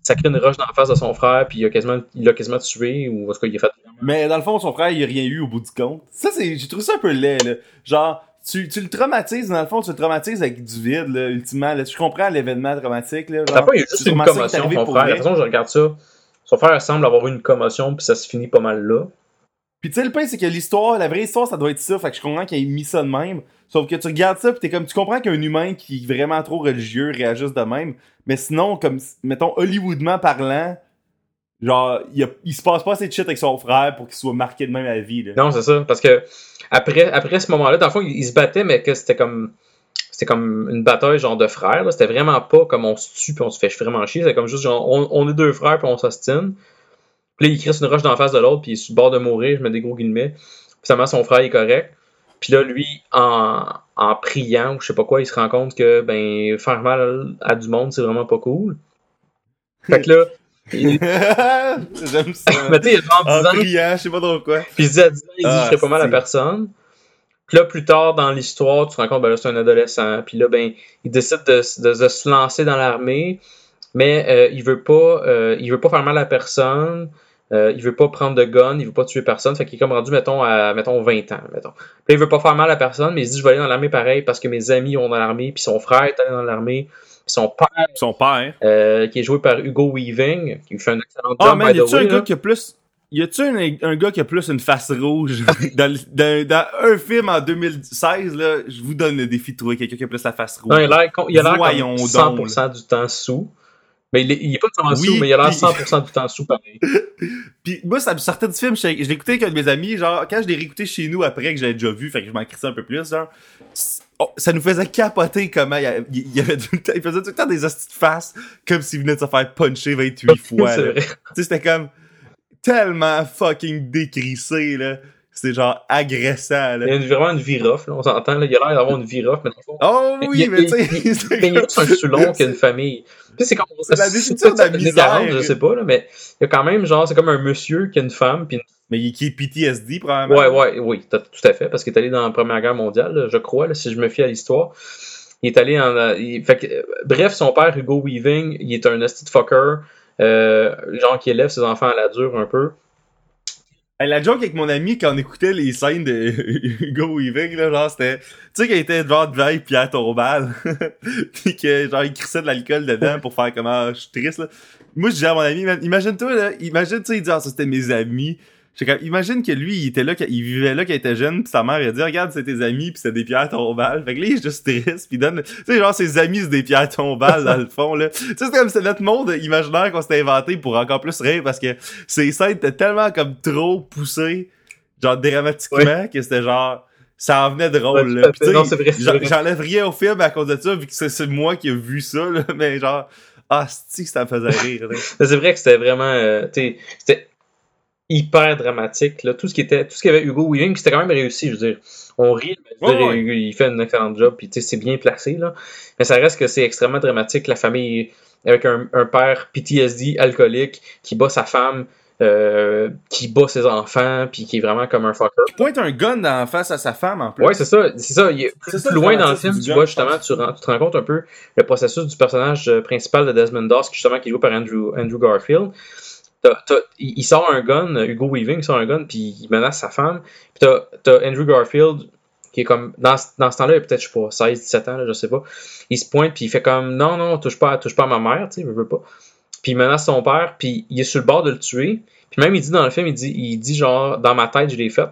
[SPEAKER 1] sacré une roche dans la face de son frère, puis il a quasiment, il l'a quasiment tué, ou est-ce qu'il a fait.
[SPEAKER 2] Mais dans le fond, son frère, il a rien eu au bout du compte. Ça, c'est, j'ai trouvé ça un peu laid, là. Genre, tu, tu le traumatises, dans le fond, tu le traumatises avec du vide, là, ultimement. Là. Tu comprends l'événement traumatique, là.
[SPEAKER 1] T'as pas eu juste une commotion, son frère. La façon je regarde ça, son frère semble avoir eu une commotion, puis ça se finit pas mal là.
[SPEAKER 2] Puis tu sais, le point, c'est que l'histoire, la vraie histoire, ça doit être ça. Fait que je comprends qu'il ait mis ça de même. Sauf que tu regardes ça, pis t'es comme, tu comprends qu'un humain qui est vraiment trop religieux réagisse de même. Mais sinon, comme, mettons, Hollywoodement parlant, genre, il, il se passe pas assez de shit avec son frère pour qu'il soit marqué de même à la vie, là.
[SPEAKER 1] Non, c'est ça. Parce que après, après ce moment-là, dans le fond, ils se battaient, mais que c'était comme. C'était comme une bataille genre de frères. C'était vraiment pas comme on se tue puis on se fait vraiment chier. C'était comme juste genre on, on est deux frères puis on s'ostine. Puis là, il crisse une roche d'en face de l'autre puis il est sur le bord de mourir, je mets des gros guillemets. Puis finalement, son frère est correct. Puis là, lui, en, en priant ou je sais pas quoi, il se rend compte que ben faire mal à du monde, c'est vraiment pas cool. Fait que là, il,
[SPEAKER 2] J'aime ça.
[SPEAKER 1] mais tu sais, genre 10
[SPEAKER 2] En
[SPEAKER 1] ans,
[SPEAKER 2] priant, je sais pas trop quoi.
[SPEAKER 1] puis il se dit à 10 ans, il dit
[SPEAKER 2] Ah,
[SPEAKER 1] je ferais pas mal à
[SPEAKER 2] c'est-
[SPEAKER 1] personne. Puis là, plus tard dans l'histoire, tu te rends compte, ben là, c'est un adolescent. Puis là, ben, il décide de, de- de se lancer dans l'armée, mais euh, il veut pas euh, il veut pas faire mal à personne. Euh, il veut pas prendre de gun, il veut pas tuer personne. Fait qu'il est comme rendu, mettons, à mettons 20 ans. Mettons. Puis il veut pas faire mal à personne, mais il se dit je vais aller dans l'armée pareil parce que mes amis ont dans l'armée, puis son frère est allé dans l'armée, puis son père,
[SPEAKER 2] Son père.
[SPEAKER 1] euh, qui est joué par Hugo Weaving, qui fait un excellent job,
[SPEAKER 2] Ah,
[SPEAKER 1] by
[SPEAKER 2] y a-tu un gars qui a plus. Y a-tu un, un gars qui a plus une face rouge dans, le- dans, dans un film en 2016 là, je vous donne le défi de trouver quelqu'un qui a plus la face rouge.
[SPEAKER 1] Non, il a l'air il a l'air
[SPEAKER 2] Voyons
[SPEAKER 1] comme
[SPEAKER 2] donc,
[SPEAKER 1] 100% du temps sous. Mais il est, il est pas
[SPEAKER 2] Oui,
[SPEAKER 1] sous, mais il a l'air
[SPEAKER 2] puis-
[SPEAKER 1] 100% du temps sous pareil.
[SPEAKER 2] Puis moi, ça me sortait du film. Je, je écouté avec un de mes amis. Genre, quand je l'ai réécouté chez nous après que je l'avais déjà vu, fait que je m'en crissais un peu plus. Genre, oh, ça nous faisait capoter comment il, il, avait tout le temps- il faisait tout le temps des hosties de face comme s'il venait de se faire puncher 28 fois. Tu sais, c'était comme tellement fucking décrissé, là. C'est genre agressant,
[SPEAKER 1] Il
[SPEAKER 2] là.
[SPEAKER 1] a une- vraiment une vie rough, là, on s'entend. là. Il a l'air d'avoir une vie rough, mais dans
[SPEAKER 2] Oh oui,
[SPEAKER 1] il-
[SPEAKER 2] mais tu
[SPEAKER 1] il-
[SPEAKER 2] sais,
[SPEAKER 1] il est un Soulon qu'une famille. Puis c'est comme
[SPEAKER 2] C'est la définition de la misère.
[SPEAKER 1] 40, je sais pas, là, mais il y a quand même, genre, c'est comme un monsieur qui a une femme, puis une
[SPEAKER 2] Mais il qui est PTSD, probablement.
[SPEAKER 1] Ouais, ouais, oui, tout à fait, parce qu'il est allé dans la Première Guerre mondiale, là, je crois, là, si je me fie à l'histoire. Il est allé en. euh, il- fait que, euh, bref, son père, Hugo Weaving, il est un de fucker, euh, genre qui élève ses enfants à la dure un peu.
[SPEAKER 2] La joke avec mon ami quand on écoutait les scènes de Hugo Weaving, là, genre, c'était, tu sais, qu'il était devant de veille Pierre Tombal, pis que, genre, il crissait de l'alcool dedans pour faire comme, ah, je suis triste, là. Moi, je disais à mon ami, imagine-toi, là, imagine, tu sais, il dit, ah, ça, c'était mes amis. Comme, imagine que lui, il était là, il vivait là quand il était jeune, pis sa mère, elle a dit, regarde, c'est tes amis, pis c'est des pierres tombales. Fait que là, il est juste triste, pis il donne, tu sais, genre, ses amis, c'est des pierres tombales, dans le fond, là. Tu sais, c'est comme, c'est notre monde imaginaire qu'on s'était inventé pour encore plus rire, parce que ces scènes étaient tellement comme trop poussées, genre, dramatiquement, que c'était genre, ça en venait drôle,
[SPEAKER 1] Ouais,
[SPEAKER 2] là. J'enlève rien au film à cause de ça, vu que c'est moi qui ai vu ça, là, mais genre, ah, si ça me faisait rire,
[SPEAKER 1] c'est vrai que c'était vraiment. euh, c'était hyper dramatique. Là. Tout ce qui était. Tout ce qu'il y avait Hugo Weaving, puis c'était quand même réussi, je veux dire. On rit, mais je veux dire,
[SPEAKER 2] Ouais,
[SPEAKER 1] il, fait un excellent job, puis tu sais, c'est bien placé, là. Mais ça reste que c'est extrêmement dramatique. La famille avec un, un père PTSD alcoolique qui bat sa femme, euh, qui bat ses enfants, puis qui est vraiment comme un fucker.
[SPEAKER 2] Il pointe un gun dans la face à sa femme, en plus.
[SPEAKER 1] Ouais, c'est ça, c'est ça. Il plus,
[SPEAKER 2] ça,
[SPEAKER 1] loin dans le film, tu vois justement, tu, rends- tu te rends compte un peu le processus du personnage euh, principal de Desmond Doss, qui justement qui est joué par Andrew, Andrew Garfield. Il, sort un gun, Hugo Weaving sort un gun, puis il menace sa femme. Puis t'as t'as Andrew Garfield qui est comme dans, ce- dans ce temps-là, il a peut-être je sais pas 16 17 ans, là, je sais pas. Il se pointe puis il fait comme non non, touche pas touche pas à ma mère, tu sais, je veux pas. Puis il menace son père, puis il est sur le bord de le tuer. Puis même il dit dans le film, il dit il dit genre dans ma tête je l'ai fait.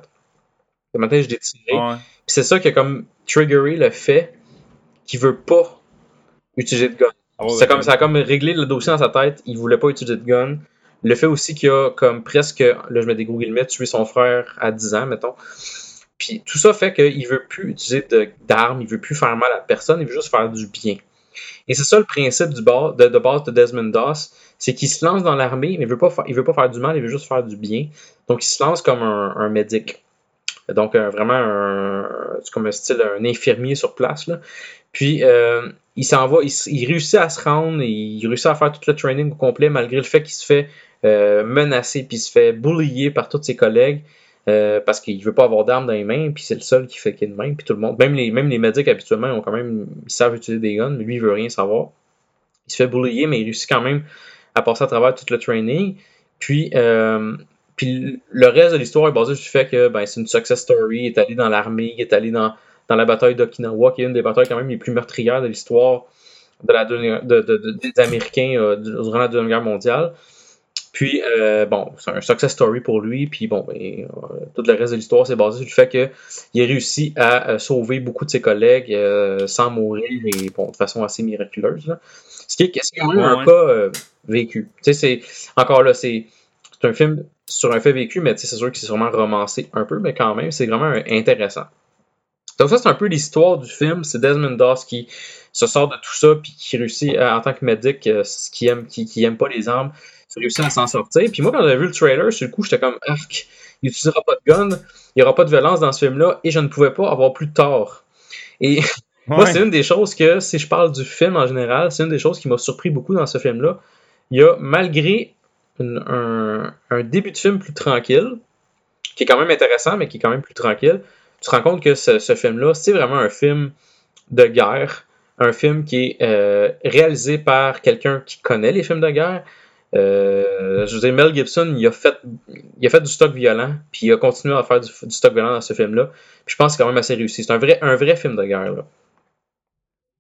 [SPEAKER 1] Dans ma tête je l'ai tiré.
[SPEAKER 2] Ouais.
[SPEAKER 1] Puis c'est ça qui a comme triggeré le fait qu'il veut pas utiliser de gun.
[SPEAKER 2] Ah
[SPEAKER 1] c'est comme ça a comme réglé le dossier dans sa tête, il voulait pas utiliser de gun. Le fait aussi qu'il a comme presque, là je mets des gros guillemets, tué son frère à 10 ans, mettons. Puis tout ça fait qu'il veut plus utiliser d'armes, il veut plus faire mal à personne, il veut juste faire du bien. Et c'est ça le principe du bar, de, base de Desmond Doss, c'est qu'il se lance dans l'armée, mais il veut pas veut pas faire du mal, il veut juste faire du bien. Donc il se lance comme un, un médic. Donc un- vraiment un, comme un style un infirmier sur place là. Puis euh, il s'en va, il, il réussit à se rendre, il réussit à faire tout le training au complet malgré le fait qu'il se fait euh, menacer puis se fait bullier par tous ses collègues. euh, parce qu'il veut pas avoir d'armes dans les mains, puis c'est le seul qui fait qu'il y a main, puis tout le monde, même les, même médics habituellement, ils ont quand même, ils savent utiliser des guns, mais lui il veut rien savoir. Il se fait bullier, mais il réussit quand même à passer à travers tout le training. Puis, euh, le reste de l'histoire est basé sur le fait que ben, c'est une success story. Il est allé dans l'armée, il est allé dans, la bataille d'Okinawa, qui est une des batailles quand même les plus meurtrières de l'histoire de des Américains durant la Deuxième Guerre mondiale. Puis, euh, bon, c'est un success story pour lui. Puis, bon, ben, euh, tout le reste de l'histoire, c'est basé sur le fait qu'il a réussi à sauver beaucoup de ses collègues sans mourir et, bon, de façon assez miraculeuse. Ce qui est, quand même un cas vécu. Tu sais, c'est, encore là, c'est un film sur un fait vécu, mais c'est sûr que c'est sûrement romancé un peu, mais quand même, c'est vraiment intéressant. Donc ça, c'est un peu l'histoire du film. C'est Desmond Doss qui se sort de tout ça, puis qui réussit, en tant que médic, qui aime, qui, qui aime pas les armes, qui réussit à s'en sortir. Puis moi, quand j'ai vu le trailer, sur le coup, j'étais comme, arc, il n'utilisera pas de gun, il n'y aura pas de violence dans ce film-là, et je ne pouvais pas avoir plus tort. Et moi, c'est une des choses que, si je parle du film en général, c'est une des choses qui m'a surpris beaucoup dans ce film-là. Il y a, malgré un, début de film plus tranquille, qui est quand même intéressant, mais qui est quand même plus tranquille, tu te rends compte que ce, film-là, c'est vraiment un film de guerre, un film qui est euh, réalisé par quelqu'un qui connaît les films de guerre. Euh, je veux dire, Mel Gibson, il a fait, il a fait du stock violent, puis il a continué à faire du, stock violent dans ce film-là. Puis je pense que c'est quand même assez réussi. C'est un vrai, un vrai film de guerre. Là.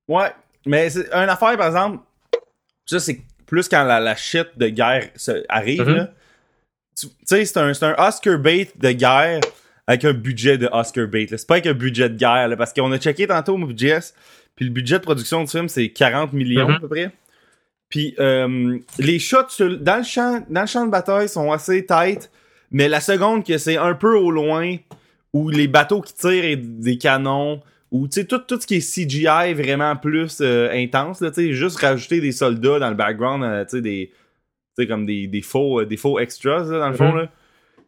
[SPEAKER 2] Ouais, mais c'est une affaire, par exemple, ça c'est plus quand la, la shit de guerre arrive, mm-hmm. Tu sais, c'est un, un, Oscar bait de guerre avec un budget de Oscar bait. C'est pas avec un budget de guerre, là, parce qu'on a checké tantôt au budget, puis le budget de production du film, c'est 40 millions mm-hmm. à peu près. Puis euh, les shots dans, le champ, dans le champ de bataille sont assez tight, mais la seconde que c'est un peu au loin, où les bateaux qui tirent et des canons, ou tu sais tout, tout ce qui est CGI vraiment plus euh, intense sais juste rajouter des soldats dans le background euh, tu sais des tu sais comme des, des faux des faux extras dans le fond mm-hmm. là.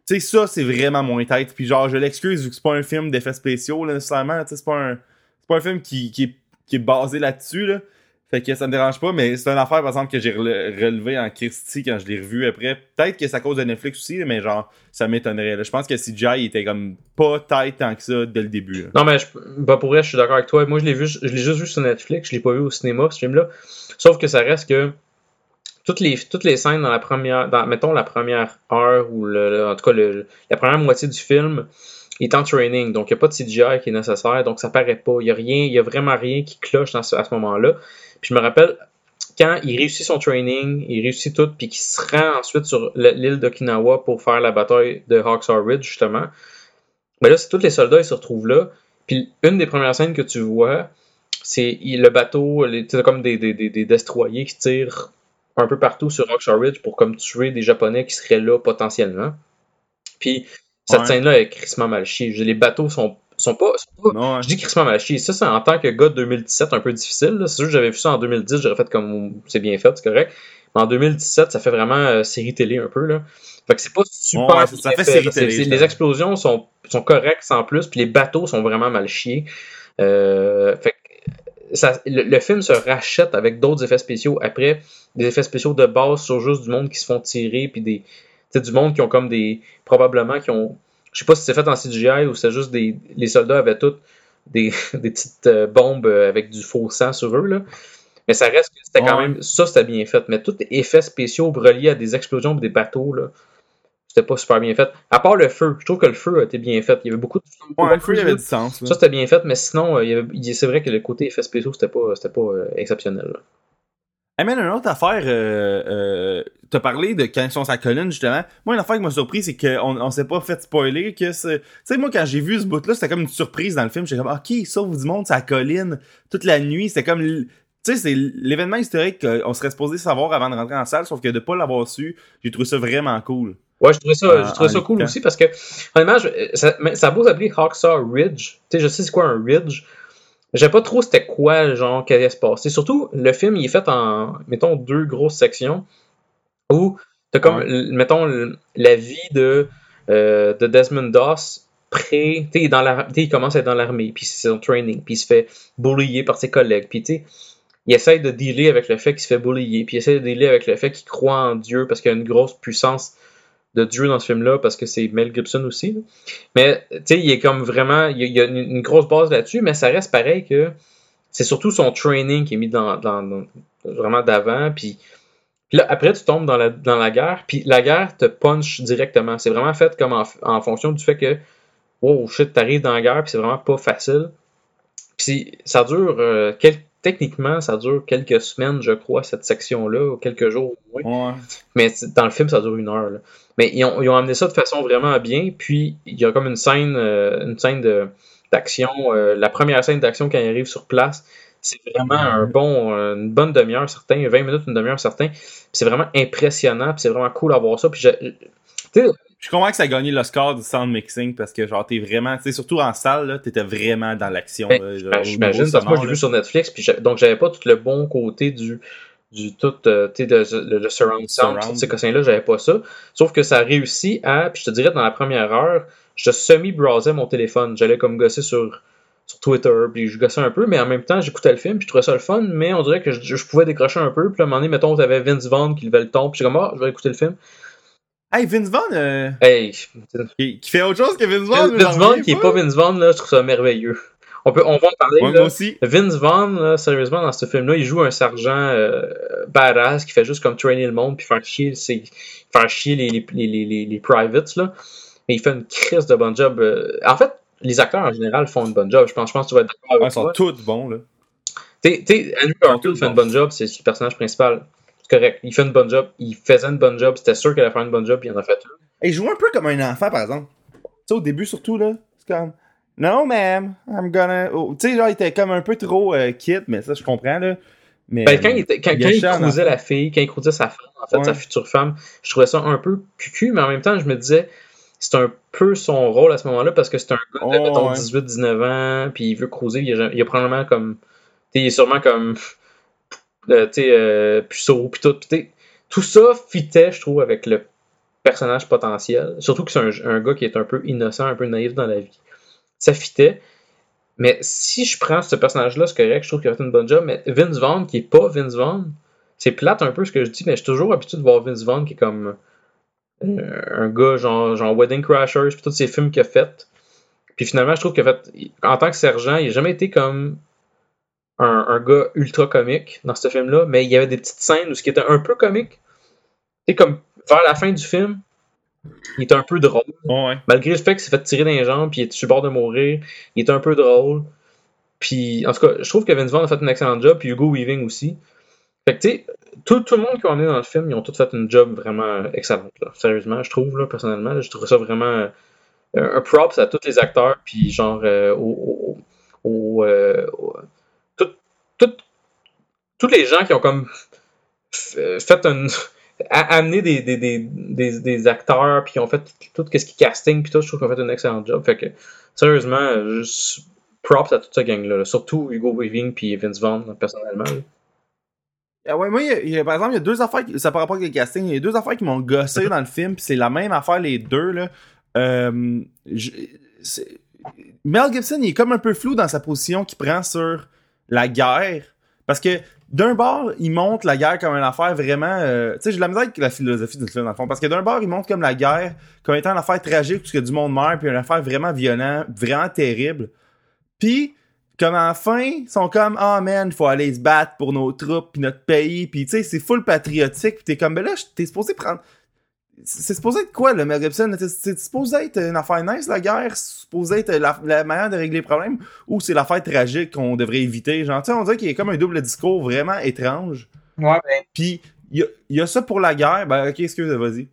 [SPEAKER 2] Tu sais ça c'est vraiment moins tête puis genre je l'excuse vu que c'est pas un film d'effets spéciaux là, nécessairement tu sais c'est pas un c'est pas un film qui, qui, est, qui est basé là-dessus là fait que ça me dérange pas, mais c'est une affaire, par exemple, que j'ai relevé en Christie quand je l'ai revu après. Peut-être que c'est à cause de Netflix aussi, mais genre, ça m'étonnerait. Je pense que CGI était comme pas tight tant que ça dès le début.
[SPEAKER 1] Non, mais je, bah pour vrai, je suis d'accord avec toi. Moi, je l'ai vu, je l'ai juste vu sur Netflix, je l'ai pas vu au cinéma, ce film-là. Sauf que ça reste que toutes les, toutes les scènes dans la première, dans, mettons la première heure ou le, en tout cas la première moitié du film, il est en training, donc il n'y a pas de CGI qui est nécessaire, donc ça paraît pas. Il n'y a rien, a vraiment rien qui cloche à ce moment-là. Puis je me rappelle, quand il réussit son training, il réussit tout, puis qu'il se rend ensuite sur l'île d'Okinawa pour faire la bataille de Hawkshaw Ridge, justement, ben là, c'est tous les soldats, ils se retrouvent là. Puis une des premières scènes que tu vois, c'est le bateau, c'est comme des, des, des, destroyers qui tirent un peu partout sur Hawkshaw Ridge pour comme tuer des Japonais qui seraient là potentiellement. Puis cette scène-là est crissement mal chiée. Les bateaux sont sont pas. Je dis crissement mal chier. Ça, c'est en tant que gars de 2017 un peu difficile. C'est sûr que j'avais vu ça en 2010, j'aurais fait comme c'est bien fait, c'est correct. Mais en 2017, ça fait vraiment euh, série télé un peu. Là. Fait que c'est pas super. ça fait, série télé. Les explosions sont, sont correctes sans plus, puis les bateaux sont vraiment mal chiés. Euh, fait ça, le, film se rachète avec d'autres effets spéciaux après, des effets spéciaux de base sur juste du monde qui se font tirer, puis des, du monde qui ont comme des. probablement qui ont je sais pas si c'est fait en CGI ou c'est juste des. Les soldats avaient toutes des, petites euh, bombes euh, avec du faux sang sur eux, là. Mais ça reste que c'était quand même. Ça, c'était bien fait. Mais tous les effets spéciaux reliés à des explosions ou des bateaux, là. C'était pas super bien fait. À part le feu. Je trouve que le feu a été bien fait. Il y avait beaucoup de.
[SPEAKER 2] Ouais, le feu, il avait du sens.
[SPEAKER 1] Ça, c'était bien fait, mais sinon, euh, c'est vrai que le côté effets spéciaux, c'était pas, pas exceptionnel. Là.
[SPEAKER 2] Man, une autre affaire, euh, euh, t'as parlé de quand ils sont sa colline, justement. Moi, une affaire qui m'a surpris, c'est qu'on on s'est pas fait spoiler que c'est... Tu sais, moi, quand j'ai vu ce bout-là, c'était comme une surprise dans le film. J'étais comme, OK, il sauve du monde, sa colline, toute la nuit. C'était comme... Tu sais, c'est l'événement historique qu'on serait supposé savoir avant de rentrer en salle, sauf que de pas l'avoir su, j'ai trouvé ça vraiment cool.
[SPEAKER 1] Ouais, je trouvais ça, je trouvais ça cool aussi parce que, honnêtement, ça, ça a beau s'appeler Hawksaw Ridge. Tu sais, je sais c'est quoi un ridge. Je sais pas trop c'était quoi, genre, qu'allait se passer. Surtout, le film, il est fait en, mettons, deux grosses sections où t'as comme, mettons, la vie de, euh, de Desmond Doss pré, tu dans la, il commence à être dans l'armée, puis c'est son training, puis il se fait bullier par ses collègues, puis tu il essaie de dealer avec le fait qu'il se fait bullier, puis il essaie de dealer avec le fait qu'il croit en Dieu parce qu'il a une grosse puissance de Dieu dans ce film-là parce que c'est Mel Gibson aussi. Mais tu sais, il est comme vraiment, il y a, une, grosse base là-dessus, mais ça reste pareil que c'est surtout son training qui est mis dans, vraiment d'avant. Puis, là, après, tu tombes dans la, dans la guerre, puis la guerre te punch directement. C'est vraiment fait comme en, fonction du fait que, oh shit, t'arrives dans la guerre, puis c'est vraiment pas facile. Puis ça dure euh, quelques techniquement, ça dure quelques semaines, je crois, cette section-là, ou quelques jours au moins.
[SPEAKER 2] Ouais.
[SPEAKER 1] Mais dans le film, ça dure une heure. là. Mais ils ont, ils ont amené ça de façon vraiment bien. Puis il y a comme une scène, euh, une scène de- d'action. euh, la première scène d'action quand ils arrivent sur place, c'est vraiment un bon, euh, une bonne demi-heure certain, 20 minutes, une demi-heure certain. C'est vraiment impressionnant. Puis c'est vraiment cool à voir ça. Puis je- tu sais,
[SPEAKER 2] Je comprends que ça a gagné l'Oscar du sound mixing parce que genre t'es vraiment, tu sais, surtout en salle, là, t'étais vraiment dans l'action.
[SPEAKER 1] Ben, Ben, J'imagine, parce que moi, j'ai vu sur Netflix, puis donc j'avais pas tout le bon côté du, du tout, euh, tu sais, de- le, le surround sound,
[SPEAKER 2] Surround.
[SPEAKER 1] ces cossins-là, j'avais pas ça. Sauf que ça a réussi à, puis je te dirais, dans la première heure, je semi-browsais mon téléphone. J'allais comme gosser sur, sur Twitter, puis je gossais un peu, mais en même temps, j'écoutais le film, puis je trouvais ça le fun, mais on dirait que je, je pouvais décrocher un peu, puis à un moment donné, mettons, t'avais Vince Vaughn qui levait le ton, puis j'étais comme, ah, je vais écouter le film.
[SPEAKER 2] Hey, Vince Vaughn, euh,
[SPEAKER 1] Hey,
[SPEAKER 2] qui, qui fait autre chose que Vince Vaughn.
[SPEAKER 1] Vince Vaughn qui est pas? Vince Vaughn, là, je trouve ça merveilleux. On, peut, on va en parler,
[SPEAKER 2] Ouais,
[SPEAKER 1] là.
[SPEAKER 2] moi aussi.
[SPEAKER 1] Vince Vaughn, là, sérieusement, dans ce film-là, il joue un sergent euh, badass qui fait juste comme trainer le monde puis faire chier, ses- faire chier les, les, les, les, les privates. Là. Mais il fait une crise de bon job. euh. En fait, les acteurs en général font une bonne job. Je pense, je pense que tu vas être d'accord
[SPEAKER 2] Ouais,
[SPEAKER 1] avec
[SPEAKER 2] ils sont tous bons, là.
[SPEAKER 1] T'sais, Andrew Garfield fait une bonne job, c'est le personnage principal. C'est correct. Il fait une bonne job. Il faisait une bonne job. C'était sûr qu'il allait faire une bonne job, puis il en a fait une.
[SPEAKER 2] Et il joue un peu comme un enfant, par exemple. Tu sais, au début, surtout, là, c'est comme... No, ma'am, I'm gonna... oh, Tu sais, genre, il était comme un peu trop euh, kid, mais ça, je comprends, là. Mais,
[SPEAKER 1] Ben, quand il, était, quand,
[SPEAKER 2] il
[SPEAKER 1] il la fille, quand il cruisait sa femme, en fait,
[SPEAKER 2] Ouais.
[SPEAKER 1] sa future femme, je trouvais ça un peu cucu, mais en même temps, je me disais, c'est un peu son rôle à ce moment-là parce que c'est un gars de,
[SPEAKER 2] Oh,
[SPEAKER 1] mettons,
[SPEAKER 2] ouais.
[SPEAKER 1] 18-19 ans, puis il veut cruiser, il a, il a probablement comme. tu sais, il est sûrement comme. Euh, euh, pis tout. tout ça fitait, je trouve, avec le personnage potentiel. Surtout que c'est un, gars qui est un peu innocent, un peu naïf dans la vie. Ça fitait. Mais si je prends ce personnage-là, c'est correct, je trouve qu'il a fait une bonne job. Mais Vince Vaughn, qui est pas Vince Vaughn, c'est plate un peu ce que je dis, mais je suis toujours habitué de voir Vince Vaughn qui est comme euh, un gars genre, genre Wedding Crashers, puis tous ces films qu'il a fait. Puis finalement, je trouve fait, en tant que sergent, il n'a jamais été comme un, un gars ultra comique dans ce film-là, mais il y avait des petites scènes où ce qui était un peu comique, c'est comme vers la fin du film, il était un peu drôle.
[SPEAKER 2] Ouais.
[SPEAKER 1] Malgré le fait qu'il s'est fait tirer dans les jambes puis il est sur bord de mourir, il est un peu drôle. Puis, en tout cas, je trouve que Vince Vaughn a fait un excellent job, puis Hugo Weaving aussi. Fait que, tu sais, tout, tout le monde qui emmené dans le film, ils ont tous fait une job vraiment excellente. Là. Sérieusement, je trouve, là, personnellement, là, je trouve ça vraiment euh, un props à tous les acteurs, puis genre, euh, au, au- au, euh, tous les gens qui ont comme f- fait un a- amené des, des, des, des, des acteurs puis qui ont fait tout, ce qui est casting puis tout je trouve qu'ils ont fait un excellent job fait que sérieusement euh, juste props à toute cette gang là, surtout Hugo Weaving puis Vince Vaughn personnellement.
[SPEAKER 2] Ah ouais, moi, il y a- par exemple, il y a deux affaires, qui, ça par rapport avec le casting, il y a deux affaires qui m'ont gossé dans le film, puis c'est la même affaire les deux, là. Euh, je- Mel Gibson, il est comme un peu flou dans sa position qu'il prend sur la guerre, parce que d'un bord, il montre la guerre comme une affaire vraiment... euh, tu sais, j'ai la misère avec la philosophie du film, dans le fond, parce que d'un bord, il montre comme la guerre comme étant une affaire tragique, parce que du monde meurt, puis une affaire vraiment violente, vraiment terrible. Puis, comme à la fin, ils sont comme ah man, faut aller se battre pour nos troupes puis notre pays, puis tu sais, c'est full patriotique, puis t'es comme ben là, t'es supposé prendre c'est supposé être quoi le Mel Gibson? C'est- supposé être une affaire nice la guerre, c'est supposé être la, la manière de régler les problèmes? Ou c'est l'affaire tragique qu'on devrait éviter? Genre, tu sais, on dirait qu'il y a comme un double discours vraiment étrange.
[SPEAKER 1] ouais ben
[SPEAKER 2] Puis il y a, il y a ça pour la guerre, ben ok, excuse, vas-y.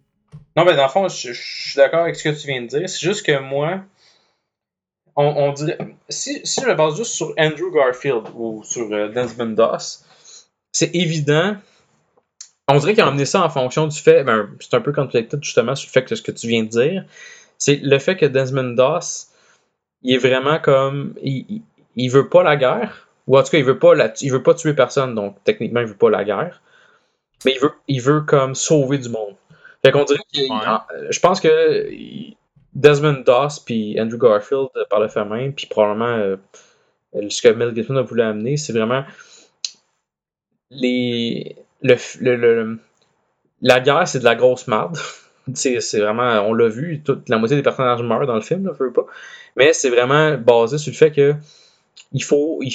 [SPEAKER 1] non ben dans le fond je, je suis d'accord avec ce que tu viens de dire c'est juste que moi on, on dirait si, si je me base juste sur Andrew Garfield ou sur euh, Desmond Doss c'est évident on dirait qu'ils ont amené ça en fonction du fait, ben, c'est un peu conflicted justement sur le fait que ce que tu viens de dire, c'est le fait que Desmond Doss, il est vraiment comme, il, il, veut pas la guerre, ou en tout cas il veut pas la, il veut pas tuer personne, donc techniquement il veut pas la guerre, mais il veut, il veut comme sauver du monde. Fait qu'on dirait qu'il,
[SPEAKER 2] Ouais.
[SPEAKER 1] en- je pense que Desmond Doss puis Andrew Garfield euh, par le fait même, puis probablement euh, ce que Mel Gibson a voulu amener, c'est vraiment les le, le- la guerre c'est de la grosse merde. C'est vraiment on l'a vu toute la moitié des personnages meurent dans le film là, veux pas. Mais c'est vraiment basé sur le fait que il faut il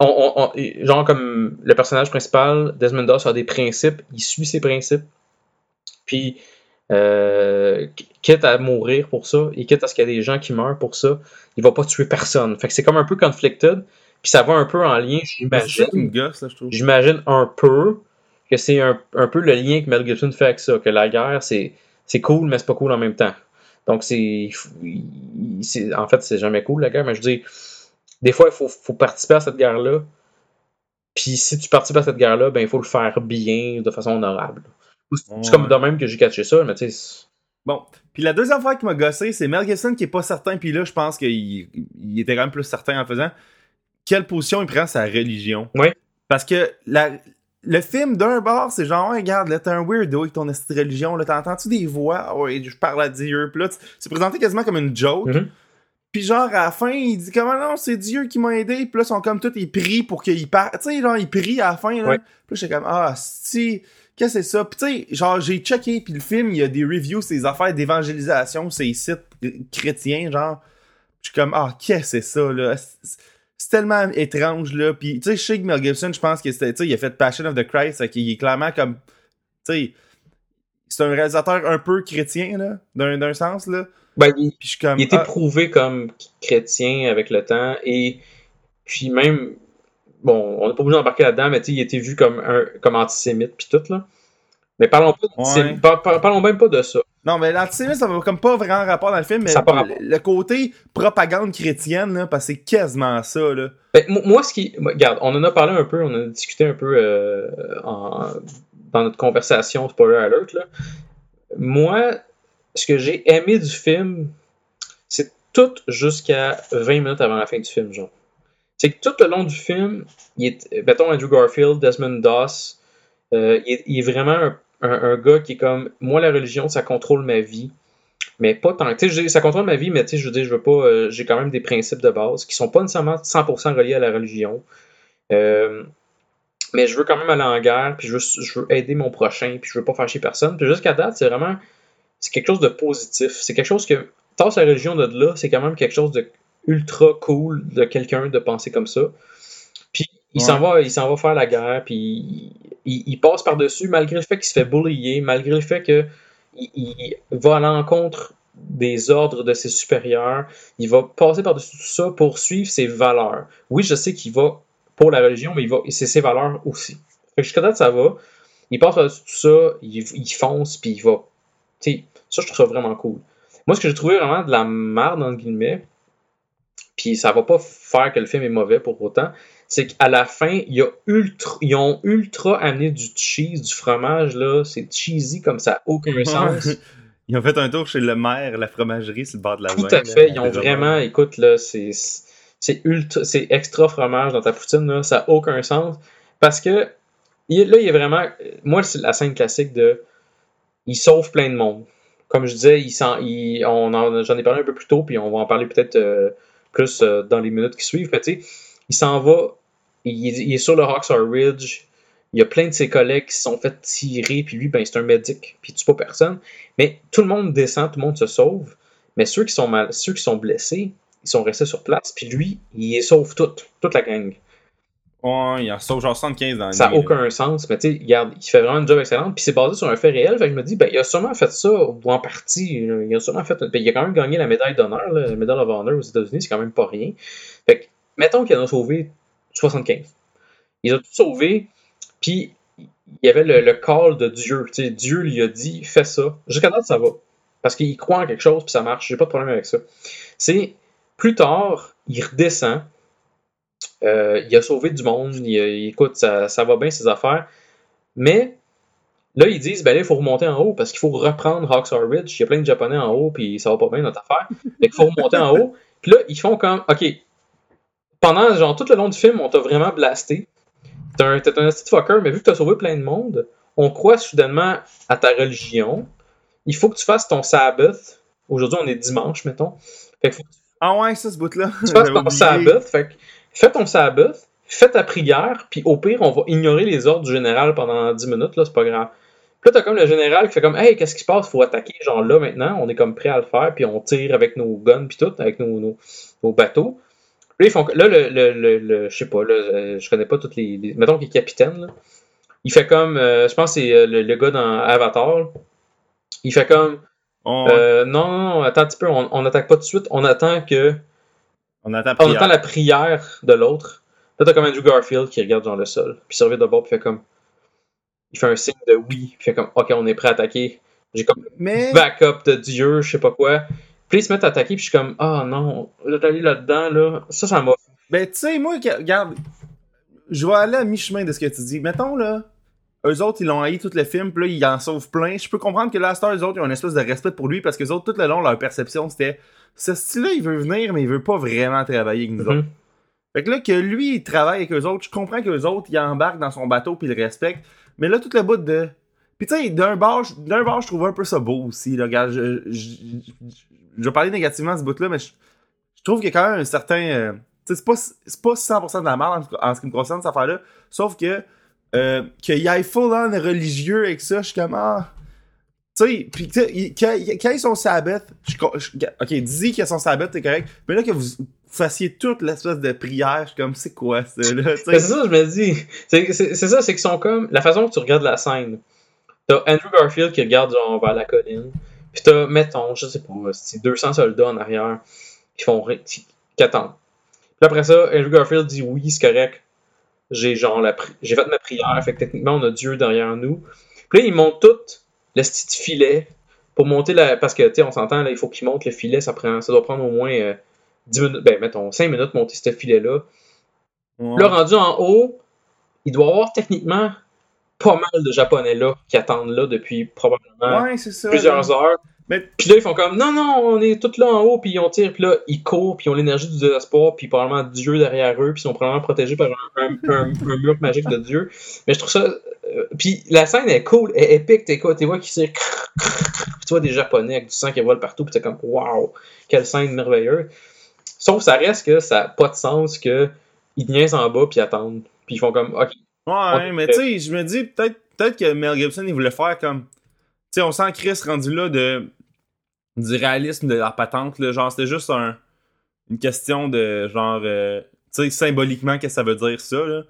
[SPEAKER 1] on- on- genre comme le personnage principal Desmond Doss a des principes il suit ses principes. Puis euh, quitte à mourir pour ça et quitte à ce qu'il y ait des gens qui meurent pour ça il va pas tuer personne. Fait que c'est comme un peu conflicted Puis ça va un peu en lien, j'imagine. J'imagine un peu que c'est un, un, peu le lien que Mel Gibson fait avec ça, que la guerre, c'est, c'est cool, mais c'est pas cool en même temps. Donc, c'est, en fait, c'est jamais cool la guerre, mais je dis, des fois, il faut, faut participer à cette guerre-là. Puis si tu participes à cette guerre-là, ben il faut le faire bien, de façon honorable. C'est comme de même que j'ai catché ça, mais tu sais.
[SPEAKER 2] Bon. Puis la deuxième fois qui m'a gossé, c'est Mel Gibson qui est pas certain, puis là, je pense qu'il il était quand même plus certain en faisant. Quelle position il prend sa religion.
[SPEAKER 1] Oui.
[SPEAKER 2] Parce que la, le film d'un bord, c'est genre, regarde, là, t'es un weirdo avec ton religion, là, t'entends-tu des voix? Ah ouais, je parle à Dieu. Puis là, c'est présenté quasiment comme une joke.
[SPEAKER 1] Mm-hmm.
[SPEAKER 2] Puis genre, à la fin, il dit comment non, c'est Dieu qui m'a aidé. Puis là, ils sont comme tout, ils prient pour qu'il parte. Tu sais, genre, ils prient à la fin, là. Puis j'étais comme, ah, si, qu'est-ce que c'est ça? Puis tu sais, genre, j'ai checké, puis le film, il y a des reviews, ces affaires d'évangélisation, ces sites chrétiens, genre. Je suis comme, ah, qu'est-ce que c'est ça, là? C'est tellement étrange, là. Puis, tu sais, je sais que Mel Gibson, je pense que c'était, tu sais, il a fait Passion of the Christ, qui est clairement comme, tu sais, c'est un réalisateur un peu chrétien, là, d'un sens, là.
[SPEAKER 1] Ben, il, puis comme, il était ah. prouvé comme chrétien avec le temps, et puis même, bon, on n'a pas besoin d'embarquer là-dedans, mais tu sais, il était vu comme, un, comme antisémite, puis tout, là. Mais parlons, pas, parlons même pas de ça.
[SPEAKER 2] Non, mais l'antisémisme, ça va comme pas vraiment rapport dans le film, mais le, côté propagande chrétienne, là, parce que c'est quasiment ça. Là.
[SPEAKER 1] Ben, moi, ce qui. Regarde, on en a parlé un peu, on a discuté un peu euh, dans notre conversation, spoiler alert. Là. Moi, ce que j'ai aimé du film, c'est tout jusqu'à 20 minutes avant la fin du film, genre. C'est que tout le long du film, il est, mettons Andrew Garfield, Desmond Doss, euh, il, est, vraiment un un, gars qui est comme moi la religion ça contrôle ma vie mais pas tant. Tu sais ça contrôle ma vie mais tu sais je veux dire je veux pas euh, j'ai quand même des principes de base qui sont pas nécessairement 100% reliés à la religion. Euh, mais je veux quand même aller en guerre puis je veux, aider mon prochain puis je veux pas fâcher personne. Puis jusqu'à date c'est vraiment c'est quelque chose de positif. C'est quelque chose que tasse la religion de là c'est quand même quelque chose de ultra cool de quelqu'un de penser comme ça il s'en va va faire la guerre puis il, passe par-dessus, malgré le fait qu'il se fait bullier, malgré le fait qu'il il va à l'encontre des ordres de ses supérieurs, il va passer par-dessus tout ça pour suivre ses valeurs. Oui, je sais qu'il va pour la religion, mais il va, c'est ses valeurs aussi. Fait que jusqu'à date, ça va. Il passe par-dessus tout ça, il, fonce, puis il va. sais, ça, je trouve ça vraiment cool. Moi, ce que j'ai trouvé vraiment de la merde, entre guillemets, puis ça va pas faire que le film est mauvais pour autant, c'est qu'à la fin, il ultra, ils ont ultra amené du cheese, du fromage, là. C'est cheesy comme ça, aucun sens.
[SPEAKER 2] Ils ont fait un tour chez le maire, la fromagerie, sur le bord de la
[SPEAKER 1] Tout à fait. ils ont vraiment, écoute, là, c'est, c'est ultra, c'est extra fromage dans ta poutine, là. Ça n'a aucun sens. Parce que, là, il est vraiment, moi, c'est la scène classique de, il sauve plein de monde. Comme je disais, il, il on j'en ai parlé un peu plus tôt, puis on va en parler peut-être euh, plus euh, dans les minutes qui suivent. tu sais, il s'en va il, est sur le Hawksar Ridge. Il y a plein de ses collègues qui se sont fait tirer, puis lui, ben, c'est un médic, puis il tue pas personne. Mais tout le monde descend, tout le monde se sauve. Mais ceux qui sont, mal, ceux qui sont blessés, ils sont restés sur place, puis lui, il les sauve toutes, toute la gang.
[SPEAKER 2] Ouais, il en sauve genre 75 dans
[SPEAKER 1] Ça n'a aucun sens, mais tu sais, regarde, il fait vraiment un job excellent, puis c'est basé sur un fait réel, fait que je me dis, ben, il a sûrement fait ça, ou en partie, il a sûrement fait, ben, il a quand même gagné la médaille d'honneur, la médaille of honor aux États-Unis, c'est quand même pas rien. Fait que, mettons qu'il en a sauvé 75. Ils ont tout sauvé, puis il y avait le, call de Dieu. Dieu lui a dit fais ça. Jusqu'à date, ça va. Parce qu'il croit en quelque chose, puis ça marche. J'ai pas de problème avec ça. C'est plus tard, il redescend. Euh, il a sauvé du monde. Il, écoute, ça, va bien ses affaires. Mais là, ils disent ben là, il faut remonter en haut parce qu'il faut reprendre Hawksar Ridge. Il y a plein de Japonais en haut, puis ça va pas bien notre affaire. Fait qu'il faut remonter en haut. Puis là, ils font comme OK, pendant genre tout le long du film, on t'a vraiment blasté. T'es un, t'es un fucker, mais vu que t'as sauvé plein de monde, on croit soudainement à ta religion. Il faut que tu fasses ton Sabbath. Aujourd'hui, on est dimanche, mettons. Fait que
[SPEAKER 2] ah ouais, ça, ce bout-là.
[SPEAKER 1] Tu fasses ton Sabbath. Fait que fais ton Sabbath, fais ta prière, puis au pire, on va ignorer les ordres du général pendant 10 minutes, là, c'est pas grave. Puis là, t'as comme le général qui fait comme, hey, qu'est-ce qui se passe? Faut attaquer, genre là, maintenant. On est comme prêt à le faire, puis on tire avec nos guns, puis tout, avec nos, nos, nos bateaux. Là, ils font, là le, le, le, je sais pas, là, euh, je connais pas toutes les, Mettons qu'il est capitaine, là. Il fait comme, euh, je pense que c'est euh, le, gars dans Avatar. Il fait comme, oh, non, non, attends un petit peu, on n'attaque pas tout de suite, on attend que.
[SPEAKER 2] On attend,
[SPEAKER 1] on attend la prière de l'autre. Là, t'as comme Andrew Garfield qui regarde genre le sol, puis il se revient de bord, puis fait comme. Il fait un signe de oui, puis il fait comme, ok, on est prêt à attaquer. J'ai comme
[SPEAKER 2] Mais.
[SPEAKER 1] backup de Dieu, je sais pas quoi. Puis ils se mettent à attaquer, puis je suis comme, ah non, là, t'as là-dedans, là. Ça, ça m'a.
[SPEAKER 2] Ben, tu sais, moi, regarde, je vais aller à mi-chemin de ce que tu dis. Mettons, là, eux autres, ils l'ont haï tout le film, puis là, ils en sauvent plein. Je peux comprendre que là, heure, eux autres, ils ont une espèce de respect pour lui, parce que les autres, tout le long, leur perception, c'était, ce style-là, il veut venir, mais il veut pas vraiment travailler avec nous autres.
[SPEAKER 1] Mhm.
[SPEAKER 2] Fait que là, que lui, il travaille avec eux autres, je comprends que les autres, ils embarquent dans son bateau, puis ils le respectent. Mais là, tout le bout de... Puis tu sais, d'un bar, je- d'un bar, je trouve un peu ça beau aussi, là, regarde, je, je, je- je vais parler négativement de ce bout-là, mais je, trouve qu'il y a quand même un certain... euh, c'est pas, pas 100% de la merde en, ce qui me concerne, cette affaire-là, sauf que euh, qu'il y ait full-on religieux avec ça, je suis comme, ah... Tu sais, pis tu sais, quand ils sont sabbat, ok, dis qu'il y a son sabbat, t'es correct, mais là que vous fassiez toute l'espèce de prière, je suis comme, c'est quoi ça, là,
[SPEAKER 1] Ben? C'est ça, je me dis. C'est ça, c'est qu'ils sont comme. La façon que tu regardes la scène. T'as Andrew Garfield qui regarde genre vers la colline. Puis t'as, mettons, je sais pas, c'est 200 soldats en arrière qui font qui, qui attendent. Puis après ça, Andrew Garfield dit oui, c'est correct. J'ai genre la j'ai fait ma prière, fait que techniquement on a Dieu derrière nous. Puis là, ils montent tout le petit filet pour monter la. Parce que tu sais, on s'entend, là, il faut qu'ils montent le filet, ça prend. Ça doit prendre au moins euh, 10 minutes. Ben, mettons, 5 minutes monter ce filet-là.
[SPEAKER 2] Ouais.
[SPEAKER 1] Là, rendu en haut, il doit y avoir techniquement pas mal de Japonais là qui attendent là depuis probablement
[SPEAKER 2] Ouais, c'est ça.
[SPEAKER 1] plusieurs heures.
[SPEAKER 2] Mais-
[SPEAKER 1] Puis là, ils font comme non, non, on est tous là en haut, puis on tire, puis là, ils courent, puis ils ont l'énergie du désespoir, puis probablement Dieu derrière eux, puis ils sont probablement protégés par un, un- un- un mur magique de Dieu. Mais je trouve ça. euh, puis la scène est cool, elle est épique, t'es quoi, tu vois qui. Puis tu vois des Japonais avec du sang qui vole partout, puis t'es comme waouh, quelle scène merveilleuse. Sauf ça reste que ça n'a pas de sens que ils niaisent en bas, puis attendent. Puis ils font comme ok,
[SPEAKER 2] Ouais, mais tu sais, je me dis, peut-être peut-être que Mel Gibson, il voulait faire comme. Tu sais, on sent Chris rendu là de. du réalisme de la patente, là. Genre, c'était juste un. une question de genre. euh, tu sais, symboliquement, qu'est-ce que ça veut dire ça, là.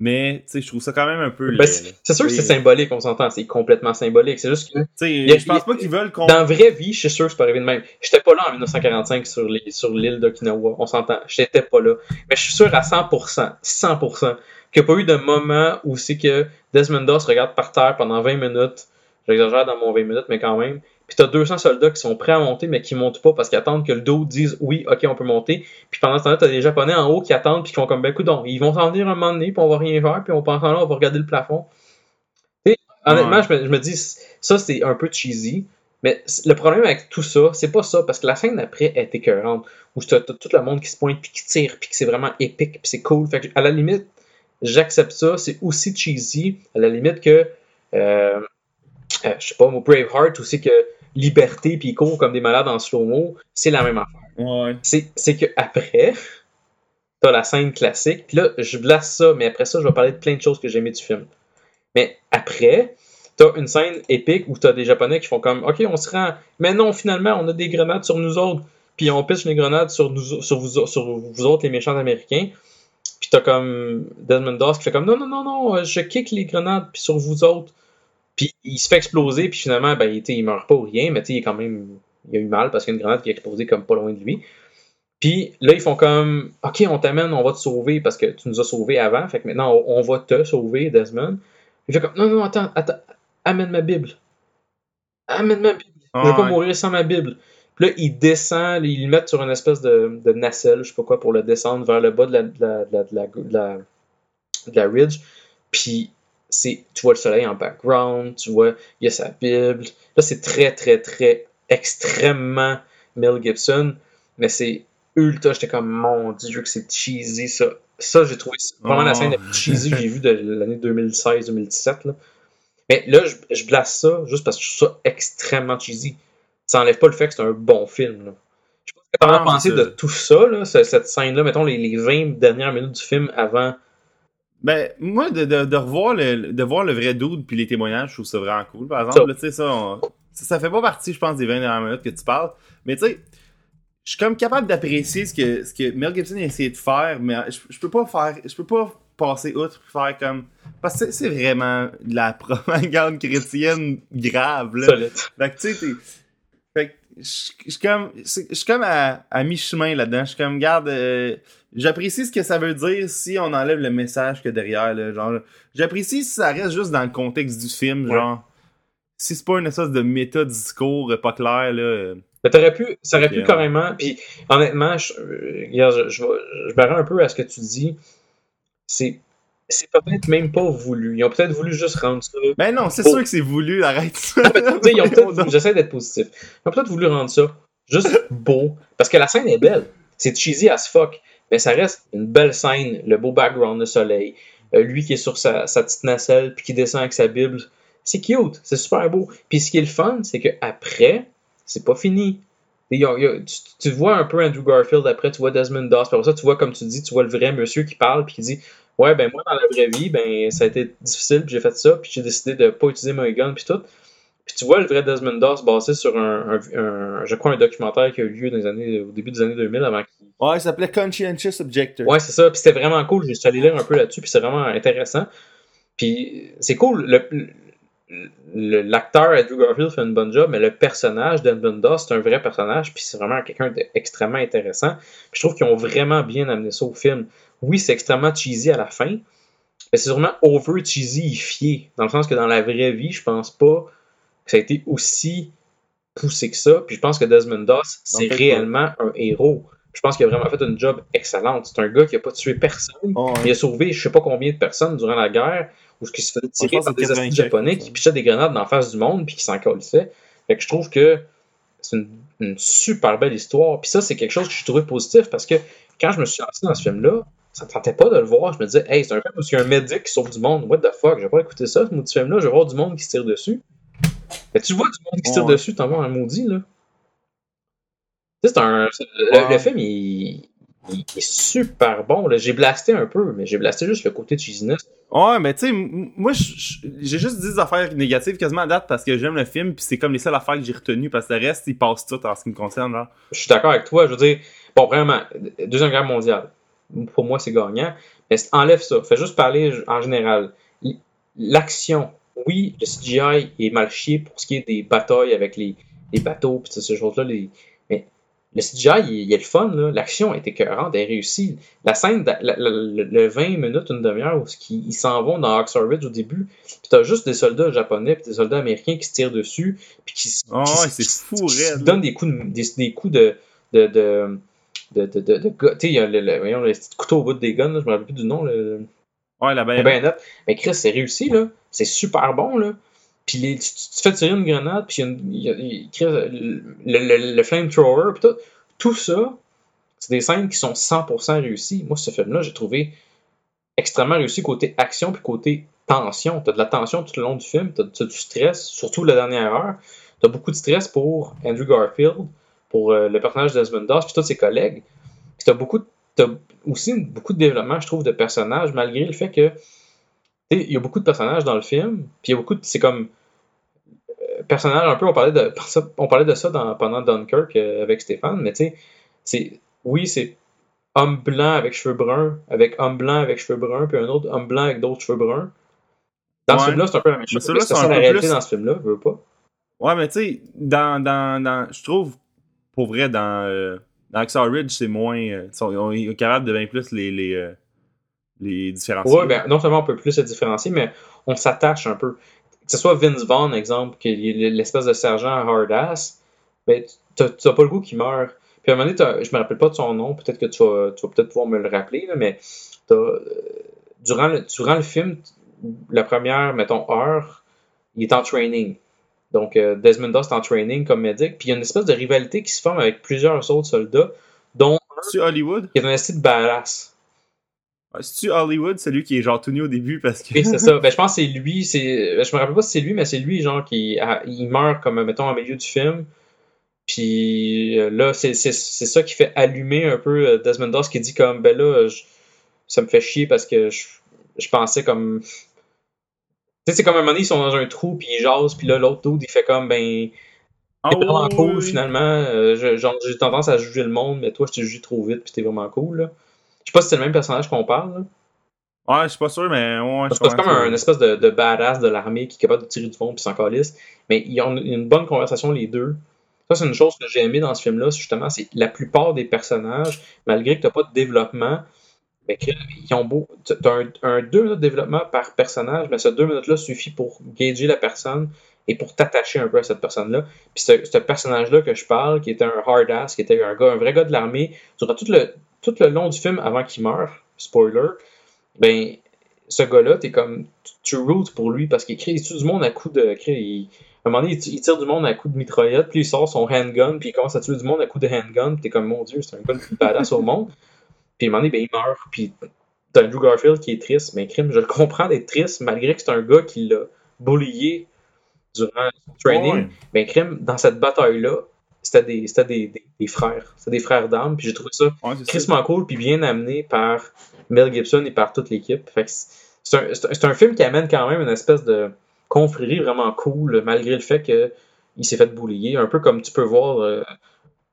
[SPEAKER 2] Mais, tu sais, je trouve ça quand même un peu.
[SPEAKER 1] Ben,
[SPEAKER 2] laid,
[SPEAKER 1] c'est sûr que c'est symbolique, on s'entend, c'est complètement symbolique. C'est juste que
[SPEAKER 2] Tu sais,
[SPEAKER 1] y a-
[SPEAKER 2] je pense pas qu'ils veulent qu'on.
[SPEAKER 1] dans la vraie vie, je suis sûr que c'est pas arrivé de même. J'étais pas là en 1945 sur les- sur l'île d'Okinawa, on s'entend. J'étais pas là. Mais je suis sûr à 100%, 100%, qu'il n'y a pas eu de moment où c'est que Desmond Doss regarde par terre pendant 20 minutes. J'exagère dans mon 20 minutes, mais quand même. Puis t'as 200 soldats qui sont prêts à monter, mais qui montent pas parce qu'ils attendent que le dos dise oui, ok, on peut monter. Puis pendant ce temps-là, t'as des Japonais en haut qui attendent, puis qui font comme ben, donc ils vont s'en venir un moment donné, puis on va rien faire, puis on pense là, on va regarder le plafond. Tu sais, honnêtement,
[SPEAKER 2] Ouais.
[SPEAKER 1] je, me, je me dis, ça c'est un peu cheesy. Mais le problème avec tout ça, c'est pas ça, parce que la scène d'après est écœurante, où t'as t'as tout le monde qui se pointe, puis qui tire, puis que c'est vraiment épique, puis c'est cool. Fait que, à la limite, j'accepte ça. C'est aussi cheesy, à la limite que, euh, euh, je sais pas, moi, Braveheart, aussi que Liberté, puis ils courent comme des malades en slow-mo, c'est la même affaire.
[SPEAKER 2] Ouais.
[SPEAKER 1] C'est que après, t'as la scène classique, puis là, je blasse ça, mais après ça, je vais parler de plein de choses que j'ai aimé du film. Mais après, t'as une scène épique où t'as des Japonais qui font comme OK, on se rend. Mais non, finalement, on a des grenades sur nous autres. Puis on pisse les grenades sur, nous, sur, vous, sur vous autres, les méchants américains. T'as comme Desmond Doss qui fait comme non, non, non, non, je kick les grenades puis sur vous autres. Puis il se fait exploser, puis finalement, ben, il meurt pas ou rien, mais il est quand même. Il a eu mal parce qu'il y a une grenade qui a explosé comme pas loin de lui. Puis là, ils font comme OK, on t'amène, on va te sauver parce que tu nous as sauvés avant. Fait que maintenant, on, on va te sauver, Desmond. Il fait comme Non, non, attends, attends, amène ma Bible. Amène ma Bible. Je veux pas
[SPEAKER 2] Ouais.
[SPEAKER 1] mourir sans ma Bible. Là, il descend, ils le mettent sur une espèce de, de nacelle, je sais pas quoi, pour le descendre vers le bas de la, de la, de la, ridge. Puis c'est, tu vois le soleil en background, tu vois, il y a sa Bible. Là, c'est très, très, très, extrêmement Mel Gibson, mais c'est ultra, j'étais comme, mon Dieu, que c'est cheesy, ça. Ça, j'ai trouvé vraiment la scène la plus cheesy que j'ai vue de l'année 2016-2017. là. Mais là, je, je blasse ça juste parce que je trouve ça extrêmement cheesy. Ça enlève pas le fait que c'est un bon film. Là. Je sais pas
[SPEAKER 2] Non,
[SPEAKER 1] pensé
[SPEAKER 2] c'est
[SPEAKER 1] de tout ça, là, cette scène-là, mettons les, les 20 dernières minutes du film avant.
[SPEAKER 2] Ben, moi, de, de, de revoir le, de voir le vrai dude puis les témoignages, je trouve ça vraiment cool. Par exemple,
[SPEAKER 1] Ça.
[SPEAKER 2] là, tu sais, ça, on- ça, ça fait pas partie, je pense, des 20 dernières minutes que tu parles. Mais tu sais, je suis comme capable d'apprécier ce que, ce que Mel Gibson a essayé de faire, mais je, peux pas faire, je peux pas passer outre puis faire comme, parce que c'est- vraiment de la propagande chrétienne grave, là.
[SPEAKER 1] Solide.
[SPEAKER 2] Fait que tu sais, je suis comme, je suis comme à, à mi-chemin là-dedans. Je suis comme, garde, euh, j'apprécie ce que ça veut dire si on enlève le message que derrière, là, genre, j'apprécie si ça reste juste dans le contexte du film,
[SPEAKER 1] Ouais.
[SPEAKER 2] genre, si c'est pas une espèce de méta-discours euh, pas clair, là.
[SPEAKER 1] Mais t'aurais pu, ça aurait pu carrément. Puis honnêtement, je, euh, je, je, je barre un peu à ce que tu dis. C'est, c'est peut-être même pas voulu. Ils ont peut-être voulu juste rendre ça.
[SPEAKER 2] Ben non, c'est
[SPEAKER 1] Oh.
[SPEAKER 2] sûr que c'est voulu, arrête ça.
[SPEAKER 1] Tu sais, ils ont peut-être, j'essaie d'être positif. Ils ont peut-être voulu rendre ça juste beau. Parce que la scène est belle. C'est cheesy as fuck. Mais ça reste une belle scène. Le beau background, le soleil. Euh, lui qui est sur sa, sa petite nacelle puis qui descend avec sa Bible. C'est cute. C'est super beau. Puis ce qui est le fun, c'est que après, c'est pas fini. Il y a- il y a- tu, tu vois un peu Andrew Garfield après, tu vois Desmond Doss. Après ça, tu vois, comme tu dis, tu vois le vrai monsieur qui parle puis qui dit Ouais, ben moi, dans la vraie vie, ben ça a été difficile, puis j'ai fait ça, puis j'ai décidé de pas utiliser mon gun, puis tout. Puis tu vois le vrai Desmond Doss basé sur un, un- un- je crois, un documentaire qui a eu lieu dans les années, au début des années 2000 avant qu'il
[SPEAKER 2] Ouais, il s'appelait Conscientious Objector.
[SPEAKER 1] Ouais, c'est ça. Puis c'était vraiment cool. Je suis allé lire un peu là-dessus, puis c'est vraiment intéressant. Puis c'est cool. L'acteur Andrew Garfield fait une bonne job, mais le personnage d'Edmund Doss, c'est un vrai personnage, puis c'est vraiment quelqu'un d'extrêmement intéressant. Puis je trouve qu'ils ont vraiment bien amené ça au film. Oui, c'est extrêmement cheesy à la fin, mais c'est sûrement over cheesy Dans le sens que dans la vraie vie, je pense pas que ça a été aussi poussé que ça. Puis je pense que Desmond Doss, c'est
[SPEAKER 2] fait
[SPEAKER 1] réellement un héros. Je pense qu'il a vraiment fait une job excellente. C'est un gars qui a pas tué personne.
[SPEAKER 2] Oh, ouais.
[SPEAKER 1] Il a sauvé je sais pas combien de personnes durant la guerre, où ce qui se faisait
[SPEAKER 2] je
[SPEAKER 1] tirer par des
[SPEAKER 2] 84,
[SPEAKER 1] japonais qui pichaient des grenades dans la face du monde puis qui s'en. Fait que je trouve que c'est une, une super belle histoire. Puis ça, c'est quelque chose que j'ai trouvé positif parce que quand je me suis lancé dans ce film-là, ça me tentait pas de le voir. Je me disais, hey, c'est un film où il y a un médic qui sauve du monde. What the fuck, je vais pas écouter ça, ce maudit film-là. Je vais voir du monde qui se tire dessus. Mais tu vois du monde qui se tire
[SPEAKER 2] Ouais.
[SPEAKER 1] dessus, t'en vois un maudit, là. Tu sais, c'est un. Le, film, il, il est super bon. là. J'ai blasté un peu, mais j'ai blasté juste le côté cheesiness.
[SPEAKER 2] Ouais, mais tu sais, moi, j'ai juste dit des affaires négatives quasiment à date parce que j'aime le film, puis c'est comme les seules affaires que j'ai retenues parce que le reste, il passe tout en ce qui me concerne, genre.
[SPEAKER 1] Je suis d'accord avec toi. Je veux dire, bon, vraiment, Deuxième Guerre mondiale, pour moi, c'est gagnant. Mais enlève ça. Fais juste parler en général. L'action, oui, le CGI est mal chié pour ce qui est des batailles avec les, les bateaux, puis ces choses-là. les- Mais le CGI, il, il est le fun, là. L'action est écœurante, elle est réussie. La scène, de- la- la- le, le 20 minutes, une demi-heure, où ils ils s'en vont dans Oxford Ridge au début, puis t'as juste des soldats japonais puis des soldats américains qui se tirent dessus, puis qui,
[SPEAKER 2] Ah
[SPEAKER 1] qui qui
[SPEAKER 2] fou,
[SPEAKER 1] qui donnent des coups de, des, des coups de de de de, de, de, de- tu sais, il y a le, le, voyons, le petit couteau au bout des guns, là, je me rappelle plus du nom, le,
[SPEAKER 2] Ouais, la baïonnette.
[SPEAKER 1] Mais Chris, c'est réussi, là. C'est super bon, là. Puis les, tu, fais tirer une grenade, puis y a y Chris, le, le, le flamethrower, puis tout. Tout ça, c'est des scènes qui sont 100% réussies. Moi, ce film-là, j'ai trouvé extrêmement réussi côté action puis côté tension. T'as de la tension tout le long du film, t'as t'as du stress, surtout la dernière heure. T'as beaucoup de stress pour Andrew Garfield, pour euh, le personnage de Desmond Doss, puis tous ses collègues. Puis t'as beaucoup, de- aussi beaucoup de développement, je trouve, de personnages, malgré le fait que tu il y a beaucoup de personnages dans le film, puis il y a beaucoup de, c'est comme euh, personnages un peu, on parlait de, on parlait de ça dans, pendant Dunkirk euh, avec Stéphane, mais tu sais, c'est, oui, c'est homme blanc avec cheveux bruns, avec homme blanc avec cheveux bruns, puis un autre homme blanc avec d'autres cheveux bruns. Dans ce film-là, c'est un peu la même chose. C'est ça la réalité
[SPEAKER 2] plus-
[SPEAKER 1] dans ce film-là, je veux pas.
[SPEAKER 2] Ouais, mais tu sais, dans, dans, dans, je trouve, pour vrai, dans, euh, dans Ridge, c'est moins, euh, ils sont capables de bien plus les, les, euh, les différencier.
[SPEAKER 1] Ouais, ben, non seulement on peut plus se différencier, mais on s'attache un peu. Que ce soit Vince Vaughn, exemple, qui est l'espèce de sergent hard-ass, ben, tu n'as pas le goût qu'il meurt. Puis à un moment donné, je me rappelle pas de son nom, peut-être que tu vas, tu vas peut-être pouvoir me le rappeler, mais euh, durant, le, durant le film, la première, mettons, heure, il est en training. Donc, euh, Desmond Doss est en training comme médic, puis il y a une espèce de rivalité qui se forme avec plusieurs autres soldats, dont un
[SPEAKER 2] C'est-tu Hollywood?
[SPEAKER 1] qui est un style de badass.
[SPEAKER 2] Ouais, C'est-tu Hollywood, celui qui est genre tout nu au début parce que.
[SPEAKER 1] Oui, c'est ça. Ben, je pense que c'est lui. C'est... Je me rappelle pas si c'est lui, mais c'est lui, genre, qui il meurt comme, mettons, au milieu du film. Puis euh, là, c'est, c'est, c'est ça qui fait allumer un peu euh, Desmond Doss qui dit comme, ben là, je- ça me fait chier parce que je, je pensais comme. Tu sais, c'est comme un moment donné, ils sont dans un trou, puis ils jasent, puis là, l'autre dude, il fait comme, ben, t'es vraiment
[SPEAKER 2] oui,
[SPEAKER 1] cool, finalement. Euh, genre, j'ai tendance à juger le monde, mais toi, je t'ai jugé trop vite, puis t'es vraiment cool, là. Je sais pas si c'est le même personnage qu'on parle, là.
[SPEAKER 2] Ouais, je suis pas sûr, mais ouais,
[SPEAKER 1] c'est comme un espèce de, de badass de l'armée qui est capable de tirer du fond puis s'en calisse. Mais ils ont une bonne conversation, les deux. Ça, c'est une chose que j'ai aimé dans ce film-là, justement, c'est la plupart des personnages, malgré que tu n'as pas de développement, mais ils ont beau. Tu as un, deux minutes de développement par personnage, mais ce deux minutes-là suffit pour gager la personne et pour t'attacher un peu à cette personne-là. Puis ce, personnage-là que je parle, qui était un hard ass, qui était un gars, un vrai gars de l'armée, durant tout le, tout le long du film avant qu'il meure, spoiler, ben ce gars-là, t'es comme tu routes pour lui parce qu'il crée tout du monde à coup de. Il, à un moment donné, il, tire du monde à coup de mitraillette, puis il sort son handgun, puis il commence à tuer du monde à coup de handgun, puis t'es comme mon dieu, c'est un gars le plus badass au monde. Puis à un moment donné, ben, il meurt, puis t'as Andrew Garfield qui est triste, mais crime, je le comprends d'être triste, malgré que c'est un gars qui l'a bullyé durant son training. Ben crime, dans cette bataille-là, c'était des, des, des, frères. C'était des frères d'armes. Puis j'ai trouvé ça ouais, cool puis bien amené par Mel Gibson et par toute l'équipe. c'est un, un, film qui amène quand même une espèce de confrérie vraiment cool, malgré le fait qu'il s'est fait boulier. Un peu comme tu peux voir euh,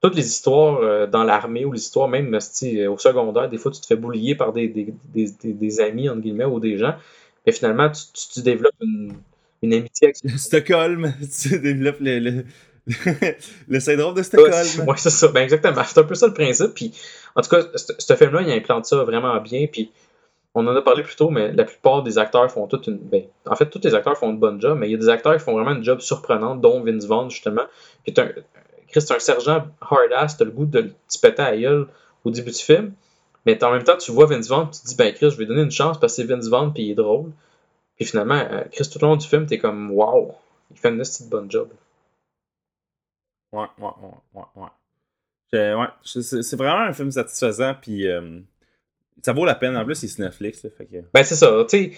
[SPEAKER 1] toutes les histoires euh, dans l'armée ou les histoires même au secondaire. Des fois, tu te fais boulier par des, des, des, amis, entre guillemets, ou des gens. Mais finalement, tu, tu, développes une, une amitié avec
[SPEAKER 2] Stockholm, tu développes le le syndrome de Stockholm.
[SPEAKER 1] Oui, c'est ça. Ben exactement. C'est un peu ça le principe. Puis, en tout cas, ce film-là, il implante ça vraiment bien. Puis, on en a parlé plus tôt, mais la plupart des acteurs font toute une. Ben, en fait, tous les acteurs font une bonne job, mais il y a des acteurs qui font vraiment une job surprenante, dont Vince Vaughn, justement. Puis, un, Chris, un sergent hard-ass, t'as le goût de te péter à gueule au début du film. Mais en même temps, tu vois Vince Vaughn, tu te dis, ben Chris, je vais donner une chance parce que c'est Vince Vaughn, puis il est drôle. Puis finalement, euh, Chris, tout le long du film, t'es comme, wow, il fait une petite bonne job.
[SPEAKER 2] Ouais, ouais, ouais, ouais, ouais. c'est vraiment un film satisfaisant, puis euh, ça vaut la peine. En plus, c'est Netflix. fait que...
[SPEAKER 1] Ben, c'est ça. Tu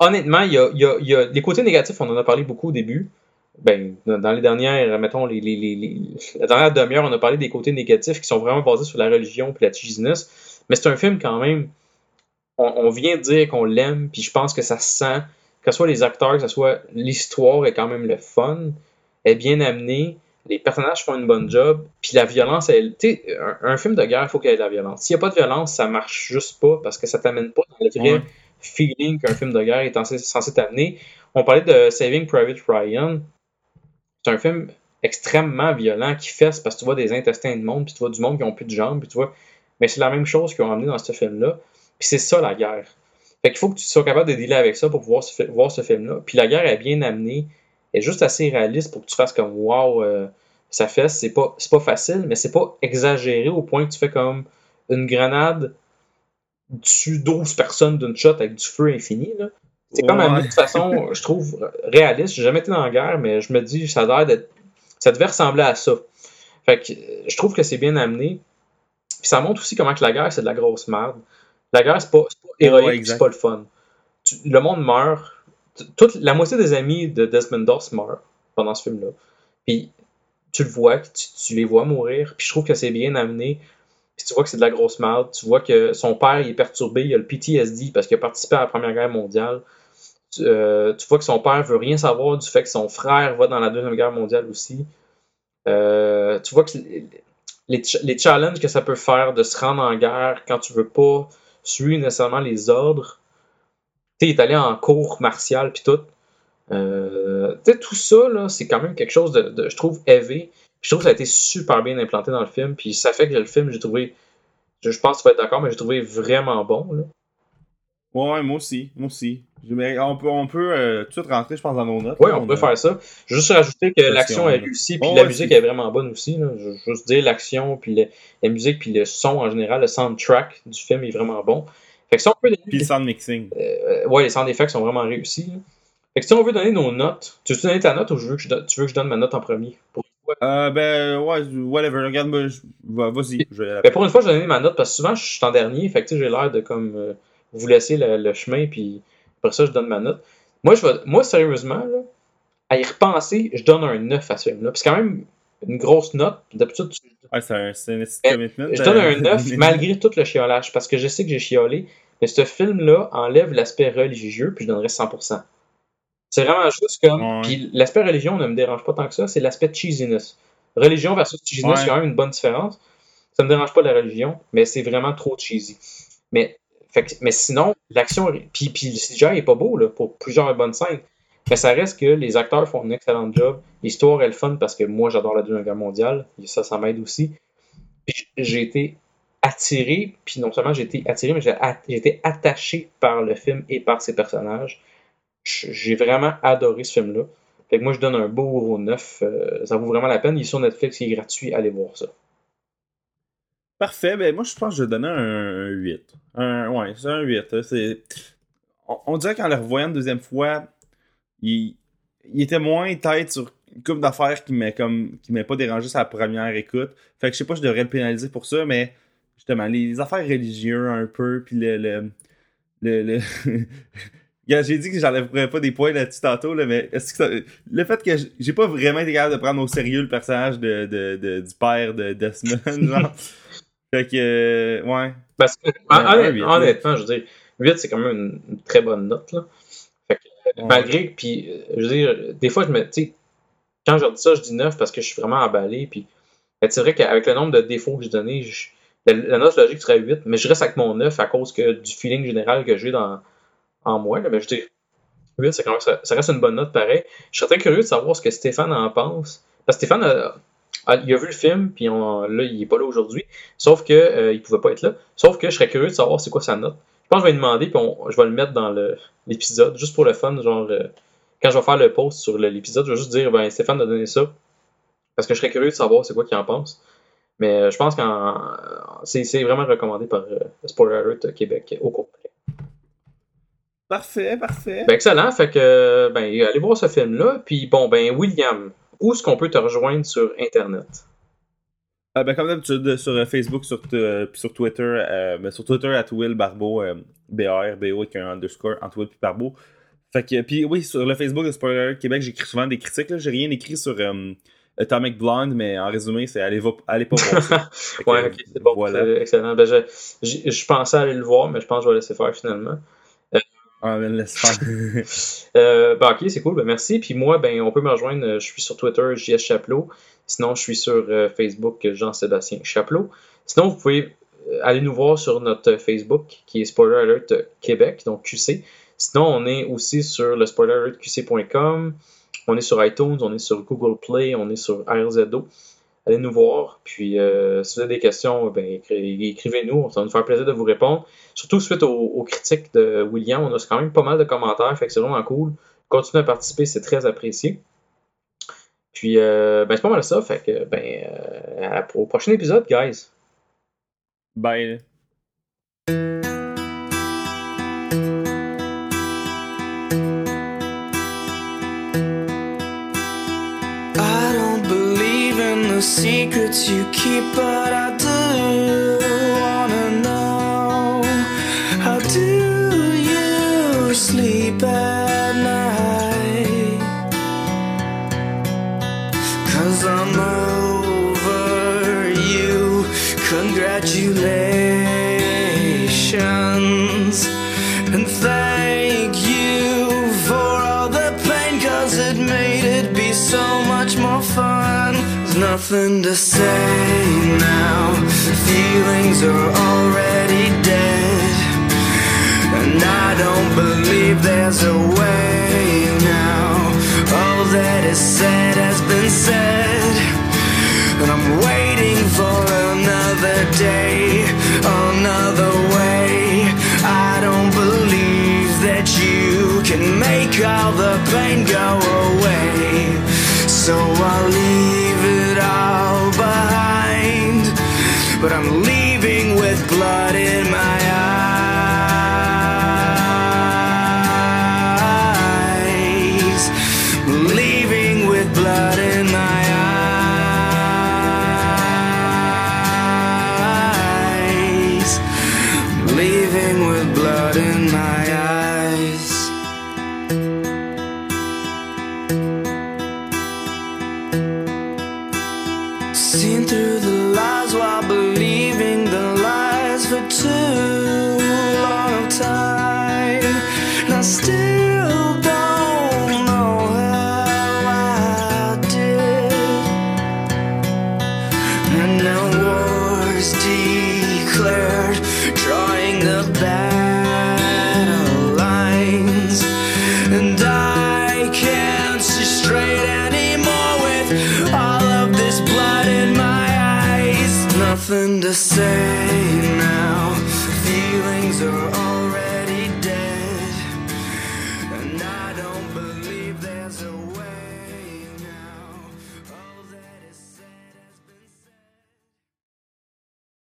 [SPEAKER 1] honnêtement, il y a, y, a, y a, les côtés négatifs, on en a parlé beaucoup au début. Ben, dans les dernières, mettons, les, les, les, la dernière demi-heure, on a parlé des côtés négatifs qui sont vraiment basés sur la religion puis la cheesiness. Mais c'est un film quand même. On, on vient de dire qu'on l'aime, puis je pense que ça se sent, que ce soit les acteurs, que ce soit l'histoire est quand même le fun, est bien amené les personnages font une bonne job, puis la violence, elle, tu un, un, film de guerre, il faut qu'il y ait de la violence. S'il n'y a pas de violence, ça marche juste pas parce que ça t'amène pas dans le vrai feeling qu'un film de guerre est censé, t'amener. On parlait de Saving Private Ryan. C'est un film extrêmement violent qui fesse parce que tu vois des intestins de monde, puis tu vois du monde qui ont plus de jambes, puis tu vois. Mais c'est la même chose qu'ils ont amené dans ce film-là. Puis c'est ça la guerre. Fait qu'il faut que tu sois capable de dealer avec ça pour pouvoir voir ce film-là. Puis la guerre est bien amenée est juste assez réaliste pour que tu fasses comme wow, euh, ça fait, c'est pas, pas facile, mais c'est pas exagéré au point que tu fais comme une grenade dessus 12 personnes d'une shot avec du feu infini. C'est comme de toute façon, je trouve réaliste. J'ai jamais été dans la guerre, mais je me dis, ça a d'être. Ça devait ressembler à ça. Fait que je trouve que c'est bien amené. Puis ça montre aussi comment que la guerre, c'est de la grosse merde. La guerre, c'est pas, pas héroïque, c'est pas le fun. le monde meurt, toute, la moitié des amis de Desmond Doss meurent pendant ce film-là. Puis tu le vois, tu, les vois mourir, puis je trouve que c'est bien amené. Puis tu vois que c'est de la grosse merde. Tu vois que son père il est perturbé, il a le PTSD parce qu'il a participé à la Première Guerre mondiale. Tu, euh, vois que son père veut rien savoir du fait que son frère va dans la Deuxième Guerre mondiale aussi. Euh, tu vois que les, challenges que ça peut faire de se rendre en guerre quand tu veux pas suivre nécessairement les ordres il est allé en cours martial puis tout. Euh, tout ça, c'est quand même quelque chose de, je trouve, élevé. Je trouve que ça a été super bien implanté dans le film. Puis ça fait que le film, j'ai trouvé, je, pense que tu vas être d'accord, mais j'ai trouvé vraiment bon. Là.
[SPEAKER 2] Ouais, moi aussi. Moi aussi. on peut, on peut euh, tout rentrer, je pense, dans nos notes.
[SPEAKER 1] Oui, on, peut faire ça. Juste rajouter que l'action est réussie, puis la musique est vraiment bonne aussi. Là. Je veux juste dire l'action, puis la musique, puis le son en général, le soundtrack du film est vraiment bon. Fait que si on peut
[SPEAKER 2] Puis le sound mixing.
[SPEAKER 1] Euh, ouais, les sound effects sont vraiment réussis. Fait que si on veut donner nos notes, tu veux donner ta note ou je veux que je tu veux que je donne ma note en premier?
[SPEAKER 2] Pour... Euh, ben, ouais, whatever. Regarde, moi, vas-y.
[SPEAKER 1] Ben, pour une fois, je vais donner ma note parce que souvent, je suis en dernier. Fait que j'ai l'air de comme euh, vous laisser le, chemin, puis après ça, je donne ma note. Moi, je vais, moi sérieusement, là, à y repenser, je donne un 9 à ce film-là. C'est quand même une grosse note. D'habitude, tu...
[SPEAKER 2] ouais, c'est un, un
[SPEAKER 1] commitment. Je donne un 9 malgré tout le chiolage parce que je sais que j'ai chiolé. Mais ce film-là enlève l'aspect religieux, puis je donnerais 100%. C'est vraiment juste comme. Puis l'aspect religion ne me dérange pas tant que ça, c'est l'aspect cheesiness. Religion versus cheesiness, il y a quand même une bonne différence. Ça me dérange pas la religion, mais c'est vraiment trop cheesy. Mais, mais sinon, l'action. Puis, le CGI est pas beau là, pour plusieurs bonnes scènes. Mais ça reste que les acteurs font un excellent job. L'histoire est le fun parce que moi, j'adore la Deuxième Guerre mondiale. Et ça, ça m'aide aussi. J'ai été attiré, puis non seulement j'ai été attiré, mais j'ai été attaché par le film et par ses personnages. J'ai vraiment adoré ce film-là. Moi, je donne un beau euro 9. Euh, ça vaut vraiment la peine. Il est sur Netflix, il est gratuit. Allez voir ça.
[SPEAKER 3] Parfait. Ben, moi, je pense que je vais donner un, 8. Un, ouais, c'est un 8. C'est... On, dirait qu'en le revoyant une deuxième fois, il, il était moins tête sur une couple d'affaires qui m'a comme qui pas dérangé sa première écoute. Fait que je sais pas, je devrais le pénaliser pour ça, mais justement, les, affaires religieuses un peu, puis le. le, le, j'ai dit que j'enlèverais pas des points là-dessus tantôt, là, mais est-ce que le fait que j'ai pas vraiment été capable de prendre au sérieux le personnage de, de du père de Desmond, genre. fait que, euh, ouais.
[SPEAKER 1] Parce que, honnêtement, je veux dire, 8, c'est quand même une, très bonne note, là. Fait que, malgré, puis, euh, je veux dire, des fois, je me, tu quand je dis ça, je dis 9 parce que je suis vraiment emballé, puis, c'est vrai qu'avec le nombre de défauts que j'ai donné, je, la, note logique serait 8, mais je reste avec mon 9 à cause que, du feeling général que j'ai dans, en moi. mais je dis 8, ça, reste une bonne note pareil. Je serais très curieux de savoir ce que Stéphane en pense. Parce que Stéphane, a, il a vu le film, puis on, là, il est pas là aujourd'hui. Sauf que euh, il pouvait pas être là. Sauf que je serais curieux de savoir c'est quoi sa note. Je pense que je vais lui demander, puis je vais le mettre dans l'épisode, juste pour le fun. Genre, euh, quand je vais faire le post sur l'épisode, je vais juste dire ben, Stéphane a donné ça. Parce que je serais curieux de savoir c'est quoi qu'il en pense. Mais euh, je pense que c'est vraiment recommandé par euh, Spoiler Alert Québec au complet.
[SPEAKER 3] Parfait, parfait.
[SPEAKER 1] Ben, excellent. Fait que, ben, allez voir ce film-là. Puis, bon, ben, William, où est-ce qu'on peut te rejoindre sur Internet?
[SPEAKER 3] Euh, ben, comme d'habitude, sur Facebook, sur, sur Twitter, ben, sur Twitter, at Will Barbeau, B-A-R, B-O, avec un underscore entre Will puis Barbeau. Fait que, puis oui, sur le Facebook de Spoiler Québec, j'écris souvent des critiques. J'ai rien écrit sur Atomic Blonde, mais en résumé, c'est allez, allez pas voir ça.
[SPEAKER 1] ouais, ok, c'est bon. Voilà. Excellent. Ben, je, je, pensais aller le voir, mais je pense que je vais laisser faire finalement.
[SPEAKER 3] Euh, ah, ben, laisse
[SPEAKER 1] euh, ben, ok, c'est cool, ben, merci. Puis moi, ben, on peut me rejoindre, euh, je suis sur Twitter, JS Chaplot. Sinon, je suis sur euh, Facebook, Jean-Sébastien Chaplot. Sinon, vous pouvez aller nous voir sur notre Facebook, qui est Spoiler Alert Québec, donc QC. Sinon, on est aussi sur le spoileralertqc.com. On est sur iTunes, on est sur Google Play, on est sur RZO. Allez nous voir. Puis, euh, si vous avez des questions, ben, écrivez-nous. Ça va nous faire plaisir de vous répondre. Surtout suite aux, critiques de William, on a quand même pas mal de commentaires. Fait que c'est vraiment cool. Continuez à participer, c'est très apprécié. Puis, euh, ben, c'est pas mal ça. Ben, euh, au prochain épisode, guys.
[SPEAKER 3] Bye. Secrets you keep, but I do wanna know how do you sleep at night? Cause I'm over you. Congratulations nothing to say now. Feelings are already dead. And I don't believe there's a way now. All that is said has been said. And I'm waiting for another day, another way. I don't believe that you can make all the pain go away. So I'll leave all behind. But I'm leaving with blood in